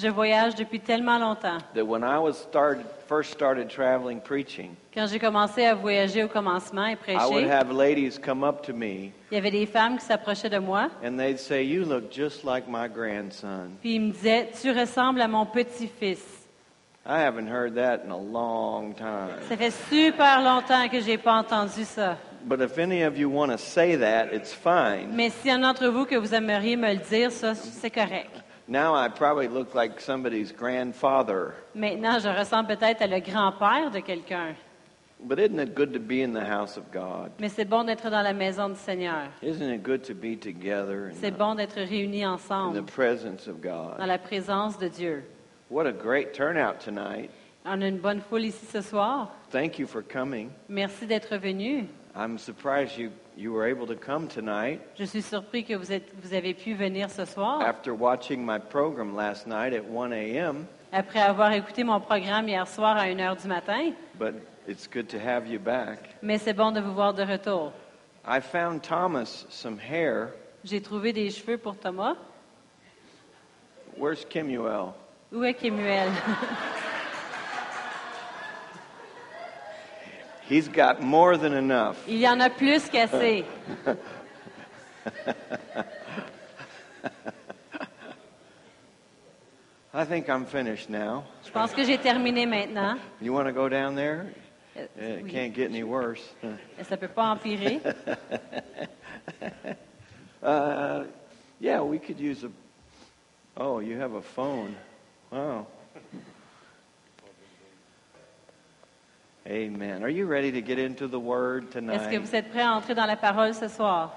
Je voyage depuis tellement longtemps. that when I was started, first started traveling preaching, Quand j'ai commencé à voyager au commencement et I would prêcher, have ladies come up to me il y avait des femmes qui s'approchaient de moi, and they'd say, You look just like my grandson. puis ils me disaient Tu ressembles à mon petit-fils. I haven't heard that in a long time. Ça fait super longtemps que j'ai pas entendu ça. But if any of you want to say that, it's fine. Mais s'il y en a d'entre vous que vous aimeriez me le dire, ça, c'est correct. Now I probably look like somebody's grandfather. Maintenant, je ressemble peut-être à le grand-père de quelqu'un. But isn't it good to be in the house of God? Mais c'est bon d'être dans la maison du Seigneur. Isn't it good to be together C'est bon d'être réunis in ensemble the presence of dans God? la présence de Dieu. What a great turnout tonight. On a une bonne foule ici ce soir. Thank you for coming. Merci d'être venu. I'm surprised you, you were able to come tonight Je suis surpris que vous, êtes, vous avez pu venir ce soir. after watching my program last night at 1 a.m. Après avoir écouté mon programme hier soir à 1h du matin. But it's good to have you back. Mais c'est bon de vous voir de retour. I found Thomas some hair. J'ai trouvé des cheveux pour Thomas. Where's Kimuel? Où est Kemuel? He's got more than enough. Il y en a plus qu'assez. I think I'm finished now. Je pense que j'ai terminé maintenant. You want to go down there? Euh, It oui. can't get any worse. Ça peut pas empirer. Uh, yeah, we could use a. Oh, you have a phone. Wow. Amen. Are you ready to get into the Word Est-ce que tonight? vous êtes prêts à entrer dans la parole ce soir?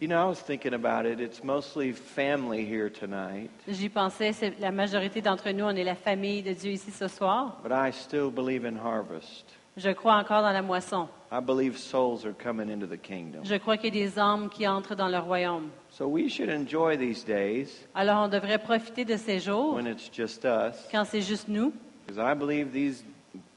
You know, I was thinking about it. It's mostly family here tonight, J'y pensais, c'est la majorité d'entre nous, on est la famille de Dieu ici ce soir. but I still believe in harvest. Je crois encore dans la moisson. I believe souls are coming into the kingdom. Je crois qu'il y a des âmes qui entrent dans le royaume. So we should enjoy these days Alors on devrait profiter de ces jours when it's just us, quand c'est juste nous, because I believe these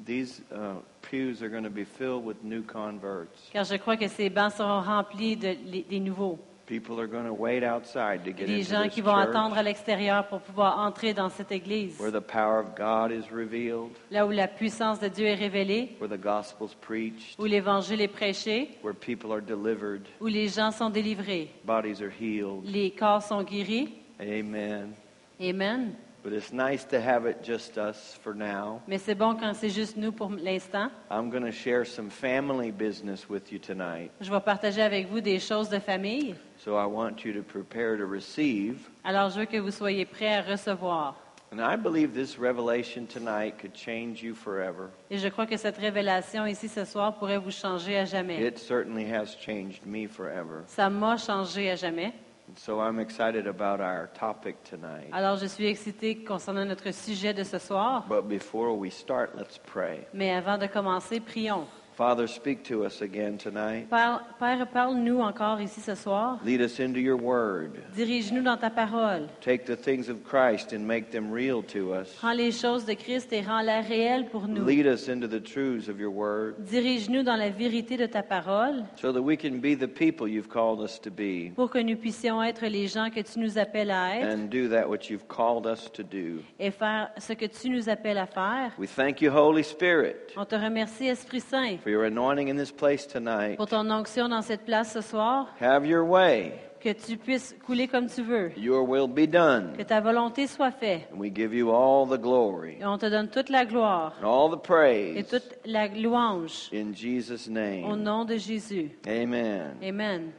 these uh, pews are going to be filled with new converts. car je crois que ces bancs seront remplis de, les- des nouveaux. People are going to wait outside to get Des into gens this qui vont church attendre à l'extérieur pour pouvoir entrer dans cette église, where the power of God is revealed, là où la puissance de Dieu est révélée, where the gospel's preached, où l'évangile est prêché, where people are delivered, où les gens sont délivrés, bodies are healed. les corps sont guéris. Amen. Amen. But it's nice to have it just us for now. Mais c'est bon quand c'est juste nous pour l'instant. I'm going to share some family business with you tonight. Je vais partager avec vous des choses de famille. So I want you to prepare to receive. Alors je veux que vous soyez prêts à recevoir. And I believe this revelation tonight could change you forever. Et je crois que cette révélation ici ce soir pourrait vous changer à jamais. It certainly has changed me forever. Ça m'a changé à jamais. And so I'm excited about our topic tonight. Alors je suis excitée concernant notre sujet de ce soir. But before we start, let's pray. Mais avant de commencer, prions. Father, speak to us again tonight. Père, parle-nous encore ici ce soir. Lead us into your word. Dirige-nous dans ta parole. Take the things of Christ and make them real to us. Rends les choses de Christ et rends-la réelle pour nous. Lead us into the truths of your word Dirige-nous dans la vérité de ta parole so that we can be the people you've called us to be pour que nous puissions être les gens que tu nous appelles à être and do that which you've called us to do. et faire ce que tu nous appelles à faire. We thank you, Holy Spirit, On te remercie, Esprit Saint, for your anointing in this place tonight. pour ton onction dans cette place ce soir, Have your way. que tu puisses couler comme tu veux, Your will be done. que ta volonté soit faite. And we give you all the glory Et on te donne toute la gloire and all the et praise toute la louange in Jesus' au name. nom de Jésus. Amen. Amen.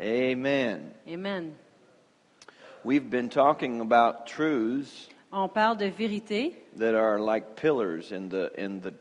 Amen. Amen. We've been talking about truths On parle de vérité that are like pillars in the in the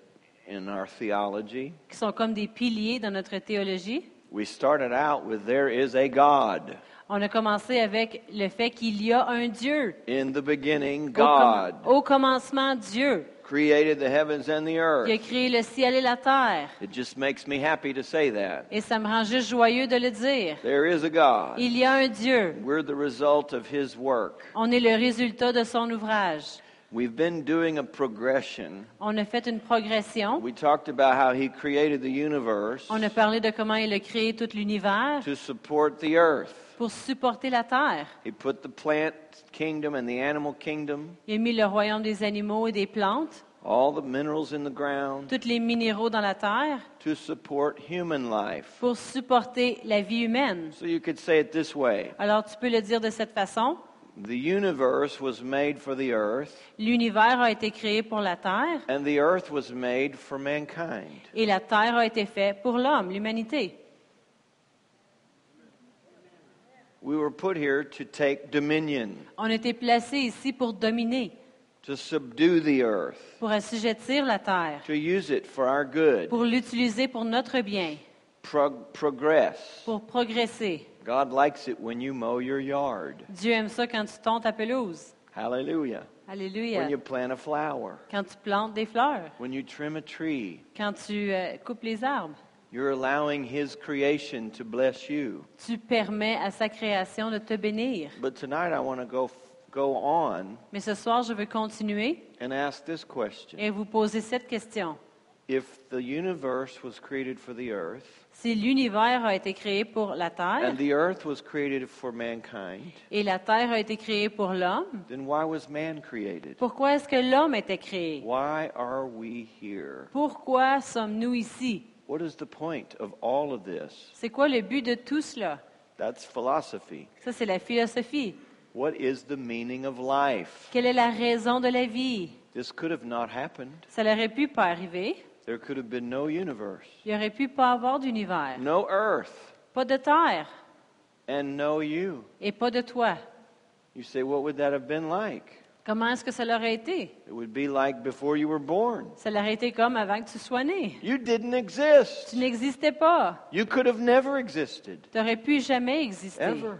in our theology. qui sont comme des piliers dans notre théologie. We started out with there is a God. On a commencé avec le fait qu'il y a un Dieu. In the beginning, Au, com- God au commencement, Dieu created the heavens and the qui a earth. créé le ciel et la terre. It just makes me happy to say that. Et ça me rend juste joyeux de le dire. There is a God. Il y a un Dieu. We're the result of his work. On est le résultat de son ouvrage. We've been doing a progression. On a fait une progression. We talked about how He created the universe On a parlé de comment il a créé tout l'univers to support the earth. pour supporter la terre. He put the plant kingdom and the animal kingdom, Il a mis le royaume des animaux et des plantes, all the minerals in the ground, tous les minéraux dans la terre, to support human life. pour supporter la vie humaine. So you could say it this way Alors tu peux le dire de cette façon. The universe was made for the earth, L'univers a été créé pour la terre and the earth was made for mankind. et la terre a été faite pour l'homme, l'humanité. We were put here to take dominion, On a été placés ici pour dominer, to subdue the earth, pour assujettir la terre, to use it for our good, pour l'utiliser pour notre bien, progress. pour progresser. God likes it when you mow your yard. Dieu aime ça quand tu tonds ta pelouse. Hallelujah. Alléluia. When you plant a flower, Quand tu plantes des fleurs, when you trim a tree, quand tu euh, coupes les arbres, you're allowing His creation to bless you. tu permets à sa création de te bénir. But tonight I want to go, go on Mais ce soir, je veux continuer and ask this question. et vous poser cette question. If the universe was created for the earth, Si l'univers a été créé pour la terre and the earth was created for mankind, et la terre a été créée pour l'homme, then why was man created? pourquoi est-ce que l'homme était créé? Why are we here? Pourquoi sommes-nous ici? What is the point of all of this? C'est quoi le but de tout cela? That's philosophy. Ça, c'est la philosophie. What is the meaning of life? Quelle est la raison de la vie? This could have not happened. Ça n'aurait pu pas arriver. There could have been no universe, Il n'y aurait pu pas avoir d'univers. no earth, Pas de terre and no you. et pas de toi. You say, what would that have been like? Comment est-ce que ça l'aurait été? It would be like before you were born. Ça l'aurait été comme avant que tu sois né. You didn't exist. Tu n'existais pas. You could have never existed, Tu n'aurais pu jamais exister. ever.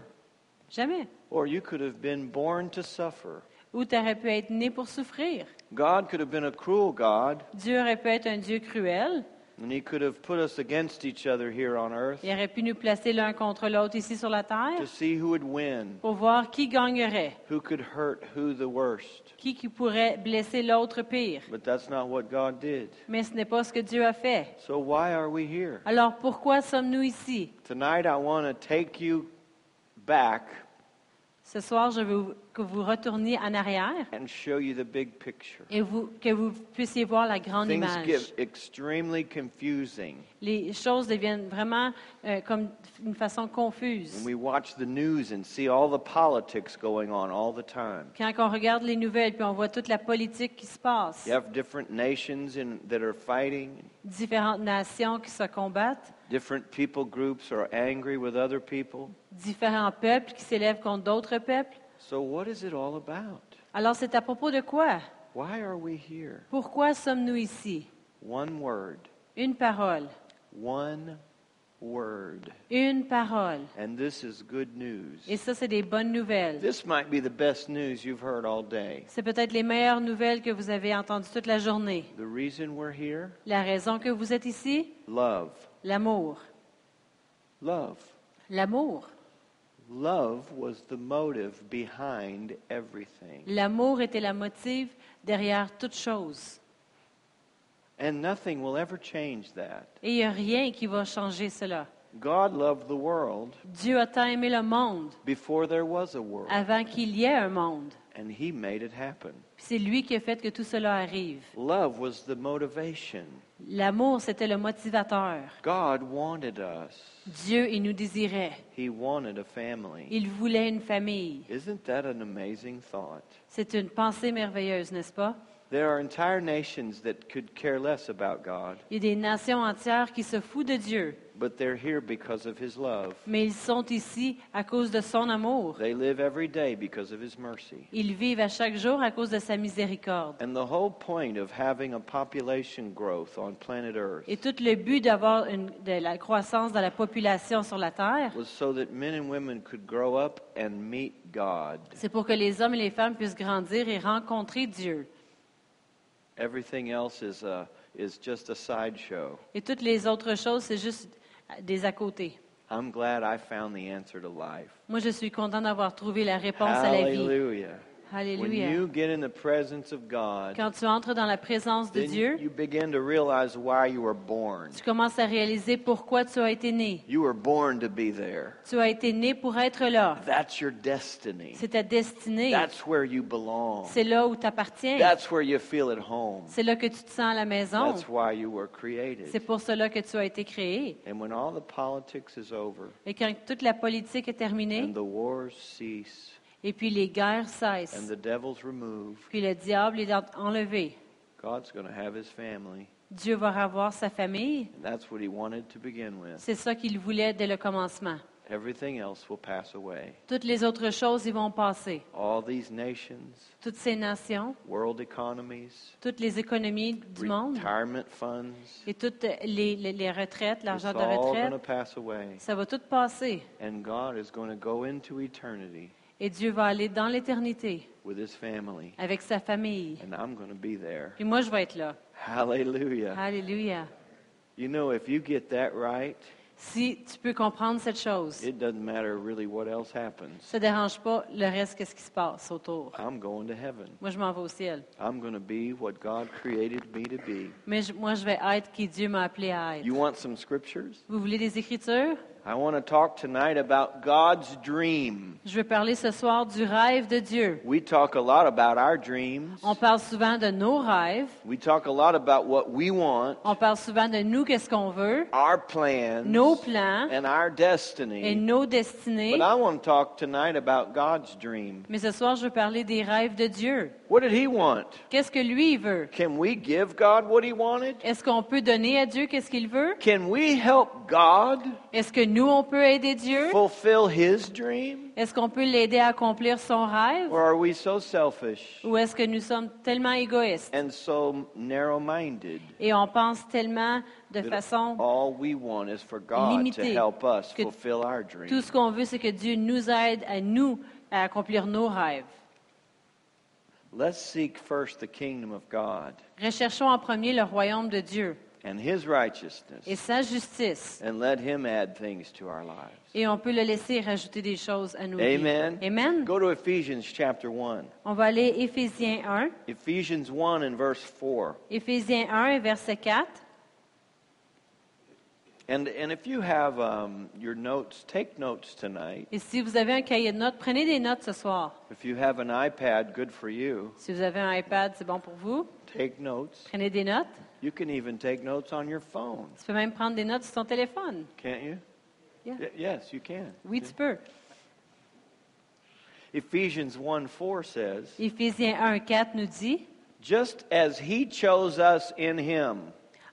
Jamais. Or you could have been born to suffer. Ou tu aurais pu être né pour souffrir. God could have been a cruel God, Dieu aurait pu être un Dieu cruel. and He could have put us against each other here on earth Il aurait pu nous placer l'un contre l'autre ici sur la to terre see who would win, pour voir qui gagnerait, who could hurt who the worst. qui, qui pourrait blesser l'autre pire. But that's not what God did. Mais ce n'est pas ce que Dieu a fait. So why are we here? Alors pourquoi sommes-nous ici? Tonight I want to take you back Ce soir, je veux que vous retourniez en arrière and show you the big picture. et vous, que vous puissiez voir la grande Things image. get extremely confusing Les choses deviennent vraiment euh, comme une façon when confuse. we watch the news and see all the politics going on all the time. Quand on regarde les nouvelles puis on voit toute la politique qui se passe, You have different nations in, that are fighting. différentes nations qui se combattent, Different people groups are angry with other people? différents peuples qui s'élèvent contre d'autres peuples. So, what is it all about? Alors c'est à propos de quoi? Why are we here? Pourquoi sommes-nous ici? One word. Une parole. One word. Une parole. And this is good news. Et ça, c'est des bonnes nouvelles. This might be the best news you've heard all day. C'est peut-être les meilleures nouvelles que vous avez entendues toute la journée. The reason we're here? La raison que vous êtes ici? Love. L'amour. Love. L'amour. Love was the motive behind everything. L'amour était la motive derrière toute chose. And nothing will ever change that. Et il n'y a rien qui va changer cela. God loved the world Dieu a tant aimé le monde before there was a world, avant qu'il y ait un monde. And He made it happen. C'est lui qui a fait que tout cela arrive. Love was the motivation. L'amour, c'était le motivateur. God wanted us. Dieu, il nous désirait. He wanted a family. Il voulait une famille. Isn't that an amazing thought? C'est une pensée merveilleuse, n'est-ce pas? There are entire nations that could care less about God, Il y a des nations entières qui se foutent de Dieu, but they're here because of His love. mais ils sont ici à cause de son amour. They live every day because of His mercy. Ils vivent à chaque jour à cause de sa miséricorde. And the whole point of having a population growth on planet Earth Et tout le but d'avoir une- de la croissance dans la population sur la Terre, was so that men and women could grow up and meet God. c'est pour que les hommes et les femmes puissent grandir et rencontrer Dieu. Everything else is, a, is just a sideshow. Et toutes les autres choses, c'est juste des à côté. I'm glad I found the answer to life. Moi, je suis content d'avoir trouvé la réponse à la vie. Hallelujah. When Alléluia. you get in the presence of God, Quand tu entres dans la présence de then Dieu, you begin to realize why you were born. tu commences à réaliser pourquoi tu as été né. You were born to be there. Tu as été né pour être là. That's your destiny. C'est ta destinée. That's where you belong. C'est là où tu appartiens. That's where you feel at home. C'est là que tu te sens à la maison. That's why you were C'est created. pour cela que tu as été créé. And when all the politics is over Et quand toute la politique est terminée, and the wars cease et puis les guerres and cessent, the devil's removed, puis le diable est en- enlevé, God's going to have his family. Dieu va avoir sa famille. And that's what he wanted to begin with. C'est ça qu'il voulait dès le commencement. Everything else will pass away. Toutes les autres choses, vont passer. All these nations, Toutes ces nations, world economies, toutes les économies du monde retirement funds, et toutes les, les- les retraites, l'argent de retraite, to pass away. ça va tout passer. And God is going to go into eternity Et Dieu va aller dans l'éternité with his family. avec sa famille. And I'm going to be there. Puis moi, je vais être là. Hallelujah. Alléluia. You know, if you get that right, Si tu peux comprendre cette chose, it doesn't matter really what else happens. ça ne dérange pas le reste, qu'est-ce qui se passe autour. I'm going to heaven. Moi, je m'en vais au ciel. I'm going to be what God created me to be. Mais je- moi, je vais être qui Dieu m'a appelé à être. You want some scriptures? Vous voulez des écritures? I want to talk tonight about God's dream. Je veux parler ce soir du rêve de Dieu. We talk a lot about our dreams. On parle souvent de nos rêves. We talk a lot about what we want, On parle souvent de nous, qu'est-ce qu'on veut, our plans, nos plans and our et destiny. nos destinées. But I want to talk tonight about God's dream. Mais ce soir, je veux parler des rêves de Dieu. What did He want? Qu'est-ce que lui veut? Can we give God what He wanted? Est-ce qu'on peut donner à Dieu qu'est-ce qu'il veut? Can we help God? Est-ce que nous, on peut aider Dieu? fulfill His dream? Est-ce qu'on peut l'aider à accomplir son rêve? Or are we so selfish? Ou est-ce que nous sommes tellement égoïstes? And so et on pense tellement de that façon... all we want is for God to Limité. help us Que fulfill our Tout ce qu'on veut, c'est que Dieu nous aide à nous à accomplir nos rêves. Let's seek first the kingdom of God Recherchons en premier le royaume de Dieu and His righteousness. et sa justice. and let him add things to our lives. Et on peut le laisser rajouter des choses à vies. Amen. Amen. Go to Ephesians chapter 1. On va aller Éphésiens 1. Ephesians 1 and verse 4. Éphésiens 1, verset 4. And, and if you have um, your notes, take notes tonight. Et si vous avez un cahier de notes, prenez des notes ce soir. If you have an iPad, good for you. Si vous avez un iPad, c'est bon pour vous. Take notes. Prenez des notes. You can even take notes on your phone, Tu peux même prendre des notes sur ton téléphone. can't you? Yeah. Y- yes, you can. Oui, tu peux. Ephesians 1 4 says, Éphésiens 1, 4 nous dit Just as he chose us in him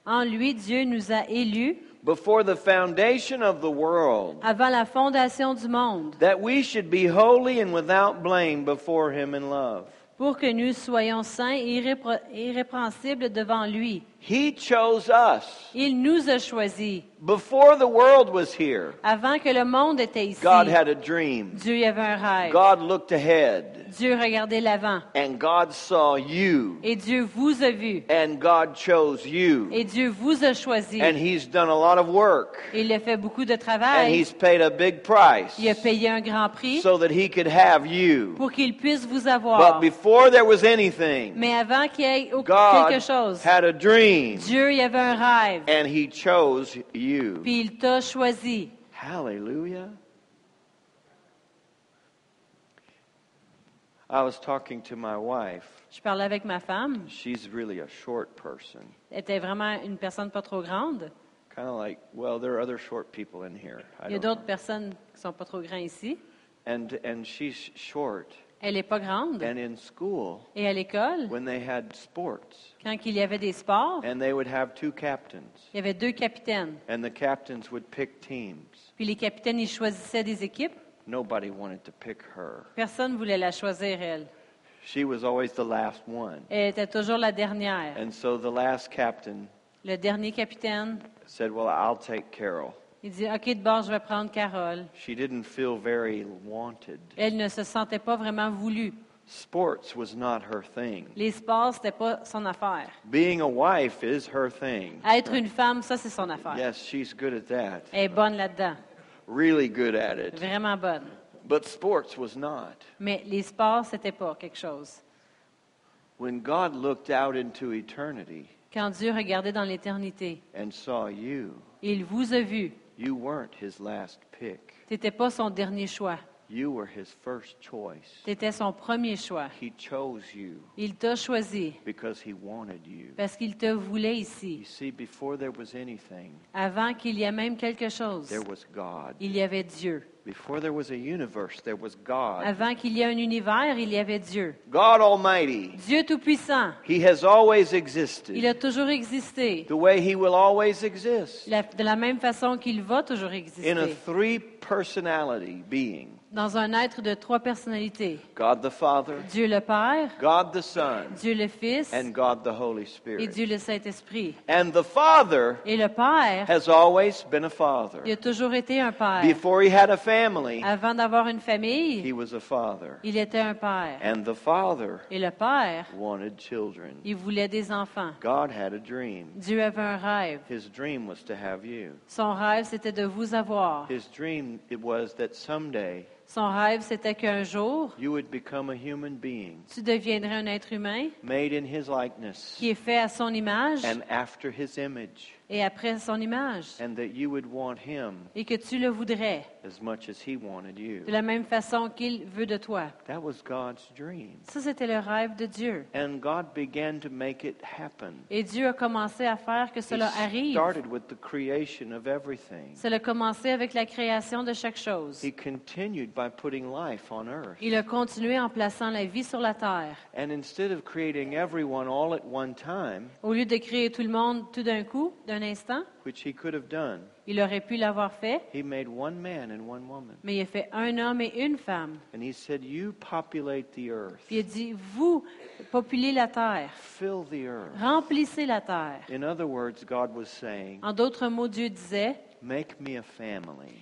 En lui, Dieu nous a élus before the foundation of the world, avant la fondation du monde that we should be holy and without blame before him in love. pour que nous soyons saints et irrépro- irrépréhensibles devant lui. He chose us Il nous a choisis. before the world was here. Avant que le monde était ici, God had a dream. Dieu avait un rêve. God looked ahead, Dieu regardait l'avant. and God saw you, Et Dieu vous a vu. and God chose you. Et Dieu vous a choisi. And He's done a lot of work, Il a fait beaucoup de and travail. He's paid a big price Il a payé un grand prix so that He could have you. pour qu'il puisse vous avoir. But before there was anything, Mais avant qu'il y ait quelque chose, God had a dream, Dieu y avait un rêve. and He chose you. Puis il t'a choisi. Hallelujah. I was talking to my wife. Je parlais avec ma femme. She's really a short person. Elle était vraiment une personne pas trop grande. Kind of like, well, there are other short people in here. I Il y a d'autres personnes qui sont pas trop grandes ici. And, and she's short. Elle est pas grande. And in school, Et à l'école, when they had sports, quand il y avait des sports, and they would have two captains, il y avait deux capitaines. and the captains would pick teams. Puis les capitaines, ils choisissaient des équipes. Nobody wanted to pick her. Personne ne voulait la choisir, elle. She was always the last one. Elle était toujours la dernière. And so the last captain Le dernier capitaine, said, Well, I'll take Carol. Il dit OK, de bord, je vais prendre Carole. She didn't feel very wanted. Elle ne se sentait pas vraiment voulue. Sports was not her thing. Les sports, c'était pas son affaire. Being a wife is her thing. Être une femme, ça, c'est son affaire. Yes, she's good at that. Elle est bonne là-dedans. Really good at it. Vraiment bonne. But sports was not. Mais les sports, c'était pas quelque chose. When God looked out into eternity Quand Dieu regardait dans l'éternité, and saw you, il vous a vu. You weren't his last pick. Tu n'étais pas son dernier choix. You were his first choice. Tu étais son premier choix. He chose you Il t'a choisi because he wanted you. parce qu'il te voulait You ici. see, before there was anything, Avant qu'il y ait même quelque chose, there was God. il y avait Dieu. Before there was a universe, there was God. Avant qu'il y ait un univers, il y avait Dieu. God Almighty. Dieu Tout-Puissant. He has always existed. Il a toujours existé. the way he will always exist La- de la même façon qu'il va toujours exister. in a three personality being Dans un être de trois personnalités. God the Father, Dieu le Père, God the Son, Dieu le Fils and God the Holy et Spirit. Dieu le Saint-Esprit. And the Father Et le Père, has always been a father. il a toujours été un Père. Before he had a family, Avant d'avoir une he famille, was a father. il était un Père. And the Father Et le Père, wanted children. il voulait des enfants. God had a dream. Dieu avait un rêve. His dream was to have you. Son rêve, c'était de vous avoir. His dream it was that someday Son rêve, c'était qu'un jour, you would become a human being tu deviendrais un être humain made in his likeness qui est fait à son image and after his image et après son image. and that you would want him Et que tu le voudrais as much as he wanted you. de la même façon qu'il veut de toi. That was God's dream. Ça, c'était le rêve de Dieu. And God began to make it happen. Et Dieu a commencé à faire que He cela arrive. started with the creation of everything. Cela a commencé avec la création de chaque chose. He continued by putting life on earth. Il a continué en plaçant la vie sur la terre. And instead of creating everyone all at one time, Au lieu de créer tout le monde tout d'un coup, d'un instant, which he could have done, il aurait pu l'avoir fait, he made one man and one woman. mais il a fait un homme et une femme. And he said, You populate the earth, Puis il a dit, vous, populez la terre, fill the earth. remplissez la terre. In other words, God was saying, En d'autres mots, Dieu disait, Make me a family.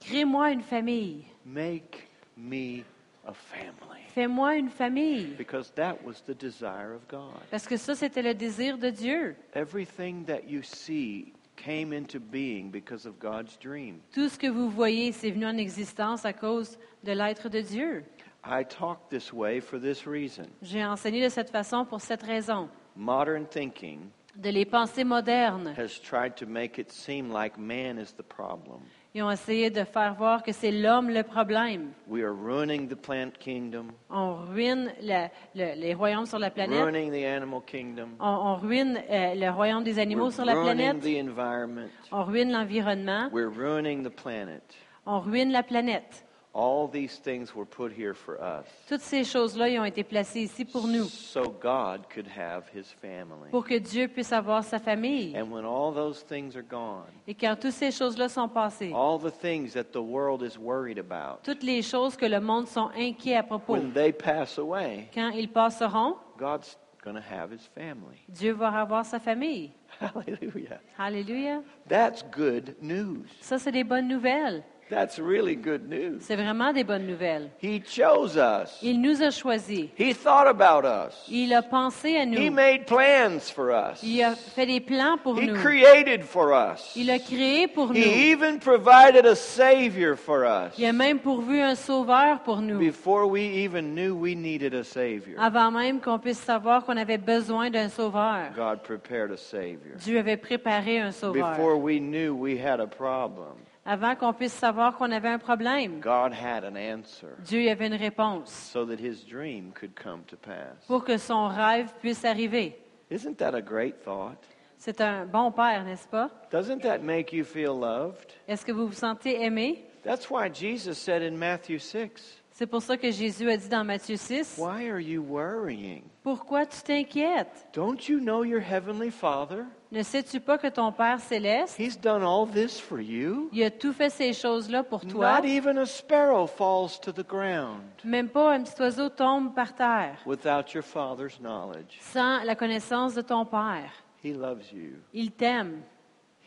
crée-moi une famille, Make me a family. Fais-moi une famille. Because that was the desire of God. Parce que ça, c'était le désir de Dieu. Everything that you see came into being because of God's dream. Tout ce que vous voyez, c'est venu en existence à cause de l'être de Dieu. I talk this way for this reason. J'ai enseigné de cette façon pour cette raison. Modern thinking De les pensées modernes, has tried to make it seem like man is the problem. Ils ont essayé de faire voir que c'est l'homme le problème. We are ruining the plant kingdom, On ruine la- le- les royaumes sur la planète. ruining the animal kingdom, On, on ruine euh, le royaume des animaux we're sur la planète. the environment, On ruine l'environnement. we're ruining the planet. On ruine la planète. All these things were put here for us Toutes ces choses-là, ont été placées ici pour nous, so God could have his family. pour que Dieu puisse avoir sa famille. And when all those things are gone, Et quand toutes ces choses-là sont passées, all the things that the world is worried about, toutes les choses que le monde sont inquiets à propos, when they pass away, quand ils passeront, God's going to have his family. Dieu va avoir sa famille. Hallelujah. Alléluia. That's good news. Ça, c'est des bonnes nouvelles. That's really good news. C'est vraiment des bonnes nouvelles. He chose us. Il nous a choisis. He thought about us. Il a pensé à He nous. made plans for us. Il a fait des plans pour He nous. created for us. Il a créé pour nous. He even provided a savior for us. Il a même pourvu un sauveur pour nous. Before we even knew we needed a savior, Avant même qu'on puisse savoir qu'on avait besoin d'un sauveur. God prepared a savior. Dieu avait préparé un sauveur. Before we knew we had a problem, Avant qu'on puisse savoir qu'on avait un problème, God had an answer Dieu avait une réponse so that his dream could come to pass. pour que son rêve puisse arriver. Isn't that a great thought? C'est un bon père, n'est-ce pas? Doesn't that make you feel loved? Est-ce que vous vous sentez aimé? That's why Jesus said in Matthew 6, C'est pour ça que Jésus a dit dans Matthieu 6, Why are you worrying? Pourquoi tu t'inquiètes? Don't you know your heavenly Father? Ne sais-tu pas que ton Père céleste, He's done all this for you? il a tout fait ces choses-là pour toi? Not even a sparrow falls to the ground Même pas un petit oiseau tombe par terre without your Father's knowledge. sans la connaissance de ton Père. He loves you. Il t'aime.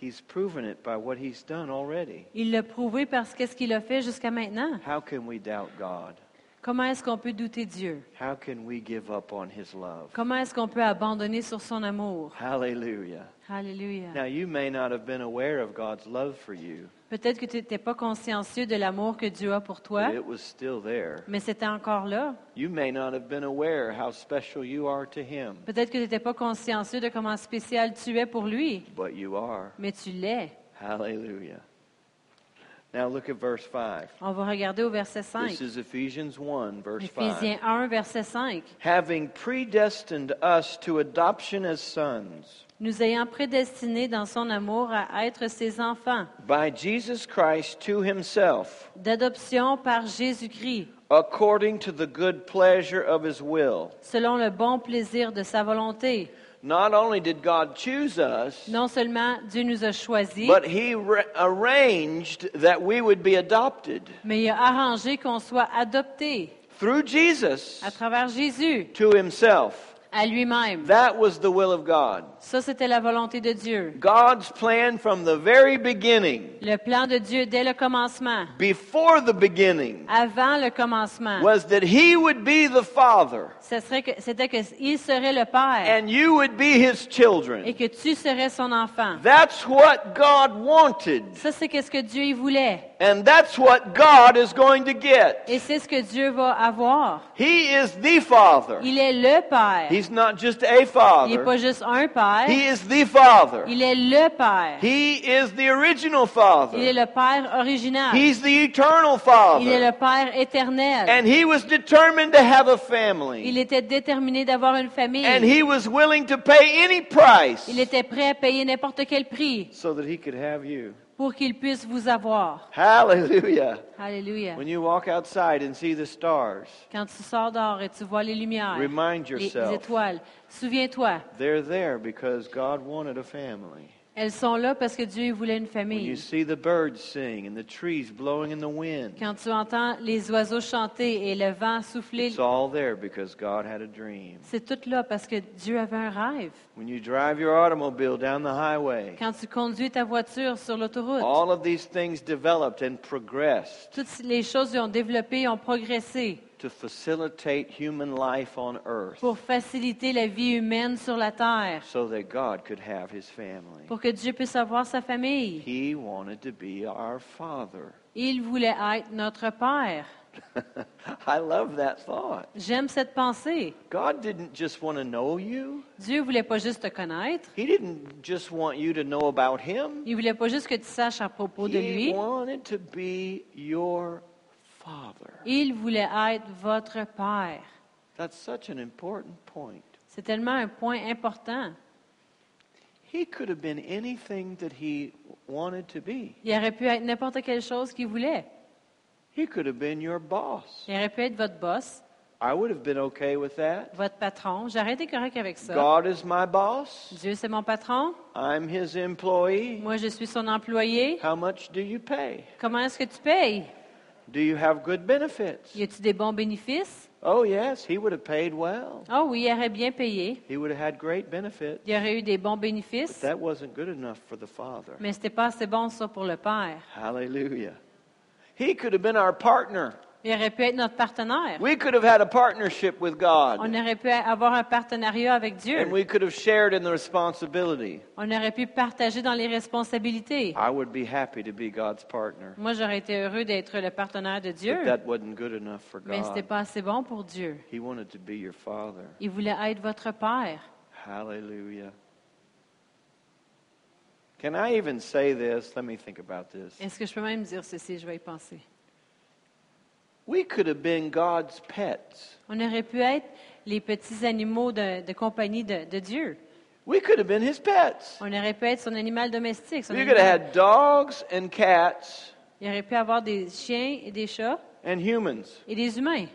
He's proven it by what He's done already. Il l'a prouvé parce qu'est-ce qu'il a fait jusqu'à maintenant. How can we doubt God? Comment est-ce qu'on peut douter Dieu? How can we give up on His love? Comment est-ce qu'on peut abandonner sur son amour? Hallelujah. Alléluia. Now, you may not have been aware of God's love for you, Peut-être que tu n'étais pas consciencieux de l'amour que Dieu a pour toi, but it was still there. mais c'était encore là. You may not have been aware how special you are to Him, Peut-être que tu n'étais pas consciencieux de comment spécial tu es pour lui, but you are. mais tu l'es. Hallelujah. Now, look at verse 5. On va regarder au verset 5. This is Ephesians 1, verse 5. Éphésiens 1, verset 5. Having predestined us to adoption as sons Nous ayant prédestinés dans son amour à être ses enfants, by Jesus Christ to Himself, d'adoption par Jésus-Christ, according to the good pleasure of His will. selon le bon plaisir de sa volonté. Not only did God choose us, Non seulement Dieu nous a choisis, but He arranged that we would be adopted mais il a arrangé qu'on soit adoptés through Jesus à travers Jésus, to Himself. à lui-même. That was the will of God. Ça, c'était la volonté de Dieu. God's plan from the very beginning, Le plan de Dieu dès le commencement, before the beginning, avant le commencement, was that He would be the Father ce serait que- c'était qu'il serait le Père and you would be His et children. que tu serais son enfant. That's what God wanted, Ça, c'est qu'est-ce que Dieu voulait. and that's what God is going to get. Et c'est ce que Dieu va avoir. He is the Father. Il est le Père. He's not just a Il n'est Father, pas juste un Père. He is the Father. Il est le Père. He is the original Father. Il est le Père original. He's the eternal Father. Il est le Père éternel. And He was determined to have a family. Il était déterminé d'avoir une famille. And. He was willing to pay any price Il était prêt à payer n'importe quel prix so that He could have you. Pour qu'il puisse vous avoir. Hallelujah. Alléluia. When you walk outside and see the stars, Quand tu sors dehors et tu vois les lumières, Remind les, les yourself. étoiles, souviens-toi, they're there because God wanted a family. Elles sont là parce que Dieu voulait une When you famille. see the birds sing and the trees blowing in the wind, Quand tu entends les oiseaux chanter et le vent souffler, c'est tout là parce que Dieu avait un rêve. When you drive your automobile down the highway, Quand tu conduis ta voiture sur l'autoroute, all of these things developed and progressed toutes les choses ont développé, ont progressé to facilitate human life on earth pour faciliter la vie humaine sur la terre, so that God could have his family. pour que Dieu puisse avoir sa famille. He wanted to be our Father. Il voulait être notre Père. I love that thought. J'aime cette pensée. God didn't just want to know you. Dieu voulait pas juste te connaître. He didn't just want you to know about him. Il voulait pas juste que tu saches à propos de He lui. wanted to be your father. Il voulait être votre Père. That's such an important point. C'est tellement un point important. He could have been anything that he wanted to be. Il aurait pu être n'importe quelle chose qu'il voulait. He could have been your boss. Il aurait pu être votre boss, I would have been okay with that. votre patron. J'aurais été correct avec ça. God is my boss. Dieu, c'est mon patron. I'm his employee. Moi, je suis son employé. How much do you pay? Comment est-ce que tu payes? Do you have good benefits? Y a-tu des bons bénéfices? Oh, yes, he would have paid well. Ah oui, il aurait bien payé. He would have had great benefits. Il aurait eu des bons But bénéfices. that wasn't good enough for the Father. Mais c'était pas assez bon, ça, pour le Père. Hallelujah. He could have been our partner. Il aurait pu être notre partenaire. We could have had a partnership with On God. aurait pu avoir un partenariat avec Dieu. And we could have shared in the responsibility. On aurait pu partager dans les responsabilités. I would be happy to be God's partner. Moi, j'aurais été heureux d'être le partenaire de Dieu, But that wasn't good enough for mais c'était God. pas assez bon pour Dieu. He wanted to be your Father. Il voulait être votre Père. Hallelujah. Can I even say this? Let me think about this. Est-ce que je peux même dire ceci? Je vais y penser. We could have been God's pets. On aurait pu être les petits animaux de, de compagnie de, de Dieu. We could have been his pets. On aurait pu être son animal domestique. son We could have animal- had dogs and cats Il aurait pu avoir des chiens et des chats and humans. et des humains.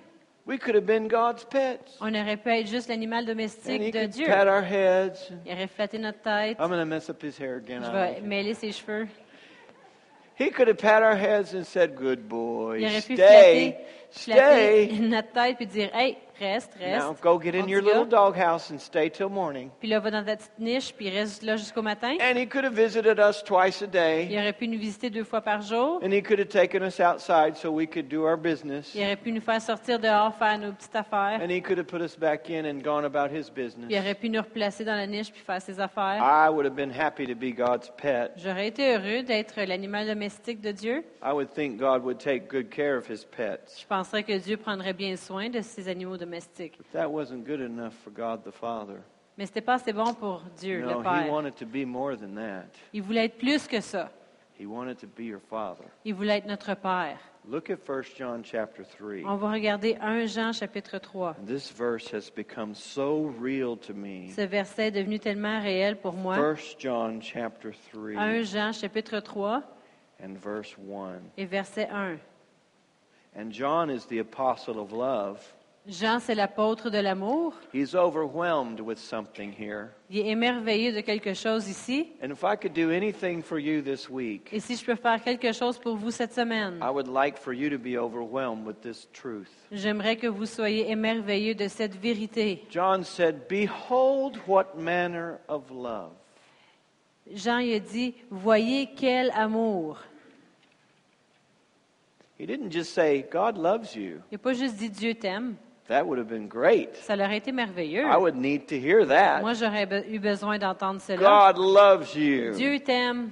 We could have been God's pets. On aurait pu être juste l'animal And he domestique de could Dieu. pat our heads. Il aurait flatté notre tête. I'm going to mess up his hair again. Je I vais mêler ses cheveux. He could have pat our heads and said, Good boy, Il aurait pu stay, Stay. notre tête puis dire Hey, reste, reste. Now go get in your little doghouse and stay till morning. Puis là, va dans ta petite niche, puis reste là jusqu'au matin. And he could have visited us twice a Il day. aurait pu nous visiter deux fois par jour. And he could have taken us outside so we could do our business. Il aurait pu nous faire sortir dehors, faire nos petites affaires. And he could have put us back in and gone about his Puis il business. aurait pu nous replacer dans la niche puis faire ses affaires. I would have been happy to be God's pet. J'aurais été heureux d'être l'animal domestique de Dieu. I would think God would take good care of his pets. Je penserais que Dieu prendrait bien soin de ses animaux domestiques. But that wasn't good enough for God the Father. Mais c'était pas assez bon pour Dieu, No, le he Père. wanted to be more than that. Il voulait être plus que ça. He wanted to be your Father. Il voulait être notre Père. Look at 1 John chapter 3. On va regarder 1 Jean chapitre 3. This verse has become so real to me. Ce verset est devenu tellement réel pour moi. 1 John chapter 1 3 Jean chapitre 3 and verse 1. et verset 1. And John is the apostle of love. Jean, c'est l'apôtre de l'amour. He's overwhelmed with something here. Il est émerveillé de quelque chose ici. And if I could do anything for you this week, Et si je peux faire quelque chose pour vous cette semaine, I would like for you to be overwhelmed with this truth. j'aimerais que vous soyez émerveillés de cette vérité. John said, Behold what manner of love. Jean il a dit, voyez quel amour. He didn't just say, God loves you. Il n'a pas juste dit Dieu t'aime. That would have been great. Ça été merveilleux. I would need to hear that. Moi, j'aurais be- eu besoin d'entendre cela. God loves you. Dieu t'aime.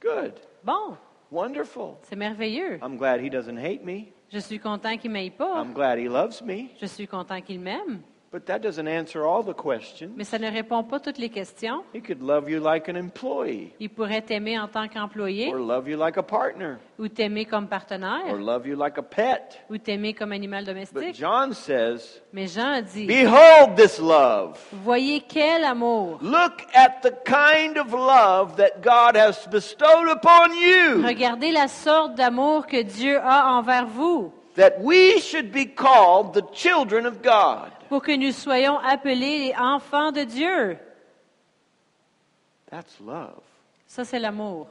Good. Bon, Wonderful. c'est merveilleux. I'm glad he doesn't hate me. Je suis content qu'il m'aille pas. I'm glad he loves me. Je suis content qu'il m'aime. But that doesn't answer all the questions. Mais ça ne répond pas toutes les questions. He could love you like an employee, Il pourrait t'aimer en tant qu'employé, or love you like a partner, ou t'aimer comme partenaire or love you like a pet. ou t'aimer comme animal But domestique. John says, Mais Jean a dit, Behold this love. voyez quel amour. Look at the kind of love that God has bestowed upon you, Regardez la sorte d'amour que Dieu a envers vous, that we should be called the children of God. Pour que nous soyons appelés les enfants de Dieu. That's love. Ça, c'est l'amour.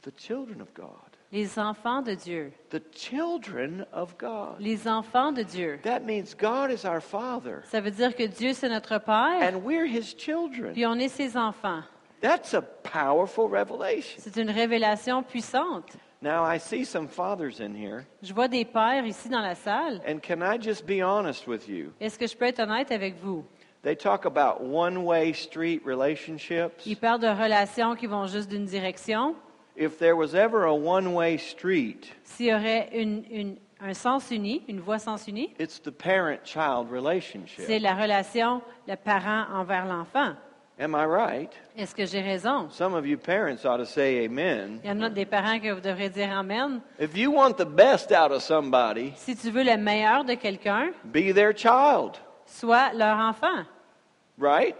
The children of God. Les enfants de Dieu. The children of God. Les enfants de Dieu. That means God is our Father, Ça veut dire que Dieu, c'est notre Père, and we're His children. puis on est ses enfants. That's a powerful revelation. C'est une révélation puissante. Now, I see some fathers in here, Je vois des pères ici dans la salle. and can I just be honest with you? Est-ce que je peux être honnête avec vous? They talk about one way street relationships. Ils parlent de relations qui vont juste d'une direction. If there was ever a one way street, S'il y aurait une- une- un sens uni, une voie sens uni, it's the parent child c'est relationship. la relation le parent envers l'enfant. Am I right? Est-ce que j'ai raison? Some of you parents ought to say amen. Il y en a des parents que vous devrez dire Amen. If you want the best out of somebody, Si tu veux le meilleur de quelqu'un, be their child, sois leur enfant, right?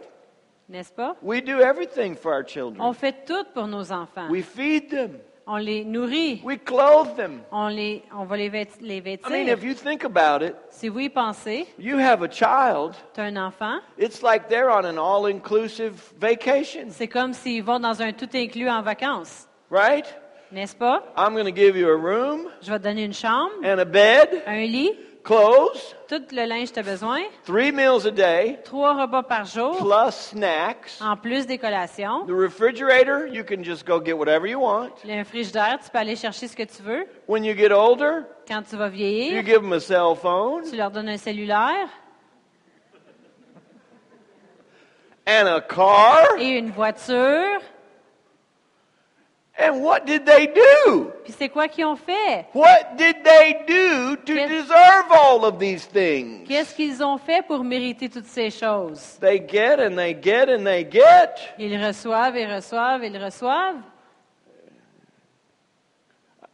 n'est-ce pas? We do everything for our On children. fait tout pour nos enfants. We feed them, On les nourrit. we clothe them. On, les, on va les, vêt- les I mean, if you think about it, Si vous y pensez, you have a child, un enfant, it's like they're on an all inclusive vacation, c'est comme s'ils vont dans un tout inclus en vacances. right? N'est-ce pas? I'm going to give you a room Je vais te donner une chambre, and a bed, un lit, clothes, tout le linge que tu as besoin, three meals a day, trois repas par jour, plus snacks. en plus des collations. The refrigerator, you can just go get whatever you want. Le frigidaire, tu peux aller chercher ce que tu veux. When you get older, Quand tu vas you vieillir, give them a cell phone tu leur donnes un cellulaire and a car. et une voiture. And what did they do? Puis c'est quoi qu'ils ont fait? What did they do to deserve all of these things? Qu'est-ce qu'ils ont fait pour mériter toutes ces choses? They get and they get and they get. Ils reçoivent, ils reçoivent, ils reçoivent.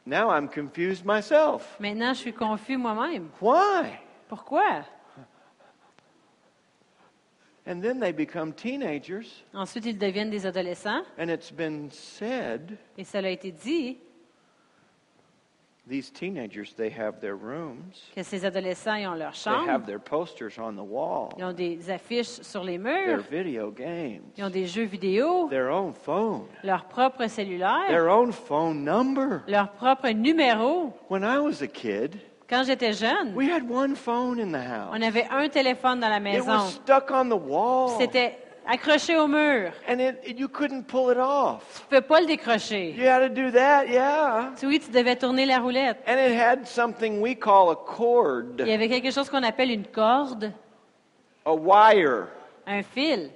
Now I'm confused myself. Maintenant, je suis confus moi-même. Why? Pourquoi? And then they become teenagers, Ensuite, ils deviennent des adolescents. and it's been said Et cela a été dit these teenagers, they have their rooms, que ces adolescents, ils ont leur they have chambre, their posters on the wall, ils ont des affiches sur les their murs, video games, ils ont des jeux vidéo, their own phone, leur propre cellulaire, their own phone number. leur propre numéro. When I was a kid, Quand j'étais jeune, we had one phone in the house. on avait un téléphone dans la It maison. was stuck on the wall. C'était accroché au mur. And it, it- you couldn't pull it off. Tu peux pas le décrocher. You had to do that, yeah. Tu- Oui, tu devais tourner la roulette. And it had something we call a Il y cord, avait quelque chose qu'on appelle une corde, a wire. un fil.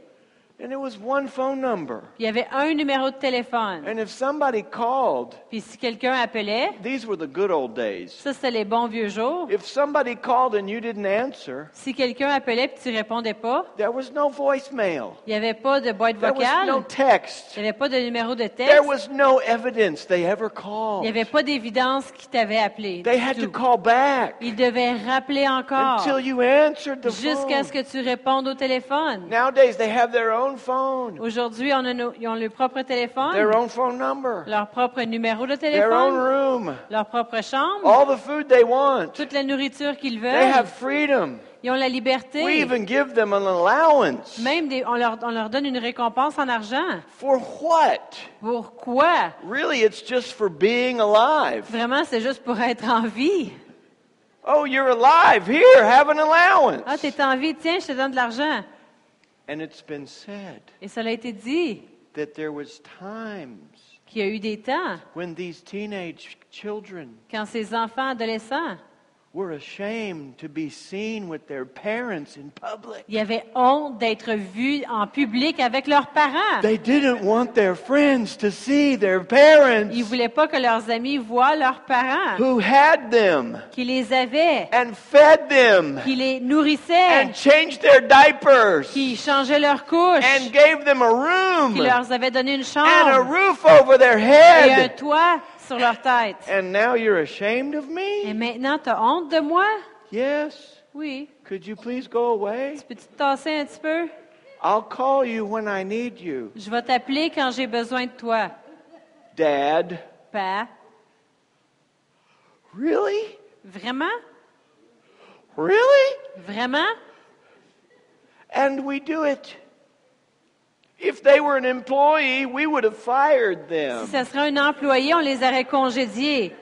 And it was one phone number. Il y avait un numéro de téléphone. And if somebody called, Puis si quelqu'un appelait, these were the good old days. ça c'était les bons vieux jours. If somebody called and you didn't answer, Si quelqu'un appelait puis tu répondais pas, there was no voicemail. il n'y avait pas de boîte There was vocale, no text. il n'y avait pas de numéro de There texte, was no evidence they ever il called. n'y avait pas d'évidence qui t'avait appelé. They had to call back Il devait rappeler encore until you answered the jusqu'à ce que tu répondes au téléphone. Nowadays, they have their own phone, Aujourd'hui, on a nos- ils ont leur propre their téléphone, own phone number, leur propre numéro de their own téléphone, room, leur propre chambre, all the food they want. toute la nourriture qu'ils They veulent. have freedom. Ils ont la We liberté. even give them an allowance. Même des- on, leur, on leur donne une récompense en argent. For what? Pourquoi? Really, it's just for being alive. Vraiment, c'est juste pour être en vie. Oh, you're alive. Here, have an allowance. Ah, t'es en vie, tiens, je te donne de l'argent. And it's been said Et cela a été dit that there was times qu'il y a eu des temps when these teenage children quand ces enfants adolescents, were ashamed to be seen with their parents in public. ils avaient honte d'être vus en public avec leurs parents. They didn't want their friends to see their parents Ils voulaient pas que leurs amis voient leurs parents, who had them qui les avaient, and fed them qui les nourrissaient, and changed their diapers qui changeaient leurs couches, and gave them a room qui leur avaient donné une and a chambre roof over their et un head. toit sur leur tête. And now you're ashamed of me? Et maintenant, tu as honte de moi? Yes. Oui. Could you please go away? Tu Peux-tu te tasser un petit peu? I'll call you when I need you. Je vais t'appeler quand j'ai besoin de toi. Dad. Père, Really? vraiment? Really? Vraiment? And we do it. If they were an employee, we would have fired them. Si ce serait un employé, on les aurait congédiés.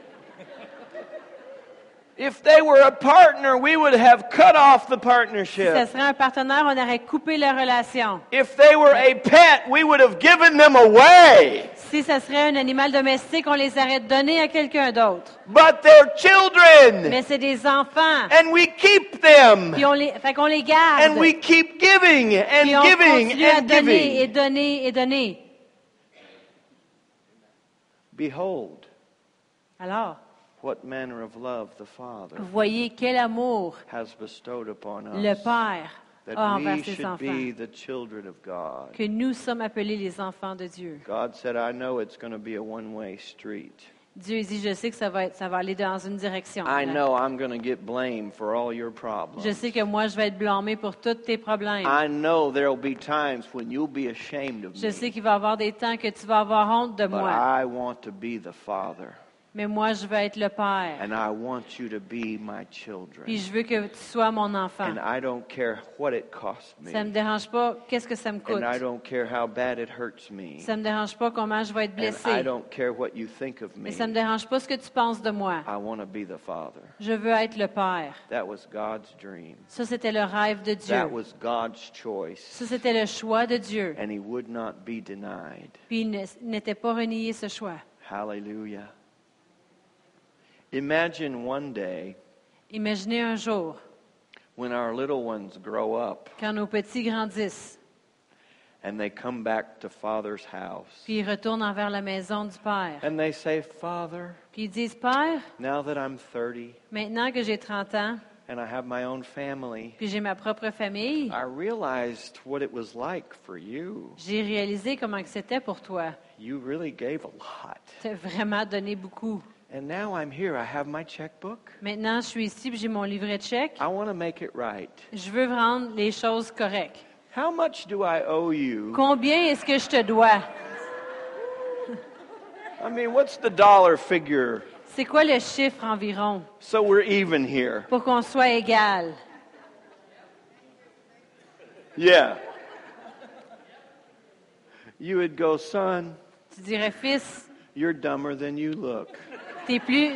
If they were a partner, we would have cut off the Si ce partnership. serait un partenaire, on aurait coupé la relation. If they were a pet, we would have given them away. Si ce serait un animal domestique, on les aurait donnés à quelqu'un d'autre. But they're children. Mais c'est des enfants. And we keep them. Puis on les, fait qu'on les garde. And we keep giving Puis and on giving continue à and donner et giving. donner et donner. Behold, Alors, what manner of love the Father voyez quel amour has bestowed upon le. Père That envers we ses should enfants. be the children of God. Que nous sommes appelés les enfants de Dieu. God said, I know it's going to be a one way street. Dieu dit, je sais que ça va, être, ça va aller dans une direction. I know I'm going to get blamed for all your problems. Je sais que moi, je vais être blâmé pour tous tes problèmes. I know there'll be times when you'll be ashamed of Je sais me. qu'il va y avoir des temps que tu vas avoir honte de But moi. I want to be the Father. Mais moi, je veux être le Père. And I want you to be my children. Puis je veux que tu sois mon enfant. And I don't care what it costs me. Ça ne me dérange pas qu'est-ce que ça me coûte. And I don't care how bad it hurts me. Ça me dérange pas comment je vais être And I blessé. don't care what you think of me. Mais ça me dérange pas ce que tu penses de moi. I want to be the Father. Je veux être le Père. That was God's dream. Ça, c'était le rêve de Dieu. That was God's choice. Ça, c'était le choix de Dieu. And He would not be denied. Puis il ne- n'était pas renié ce choix. Hallelujah. Imagine one day Imaginez un jour, when our little ones grow up quand nos petits grandissent, and they come back to Father's house. puis ils retournent envers la maison du Père. And they say, Father, Puis ils disent, Père, now that I'm 30 maintenant que j'ai 30 ans, and I have my own family, puis j'ai ma propre famille, I realized what it was like for you. j'ai réalisé comment que c'était pour toi. You really gave a lot. Tu as vraiment donné beaucoup. And now I'm here. I have my checkbook. Maintenant, je suis ici, j'ai mon livret de chèque. I want to make it right. Je veux rendre les choses correctes. How much do I owe you? Combien est-ce que je te dois? I mean, what's the dollar figure C'est quoi le chiffre environ so we're even here? pour qu'on soit égal? Yeah. You would go, son, Tu dirais, fils, you're dumber than you look. T'es plus,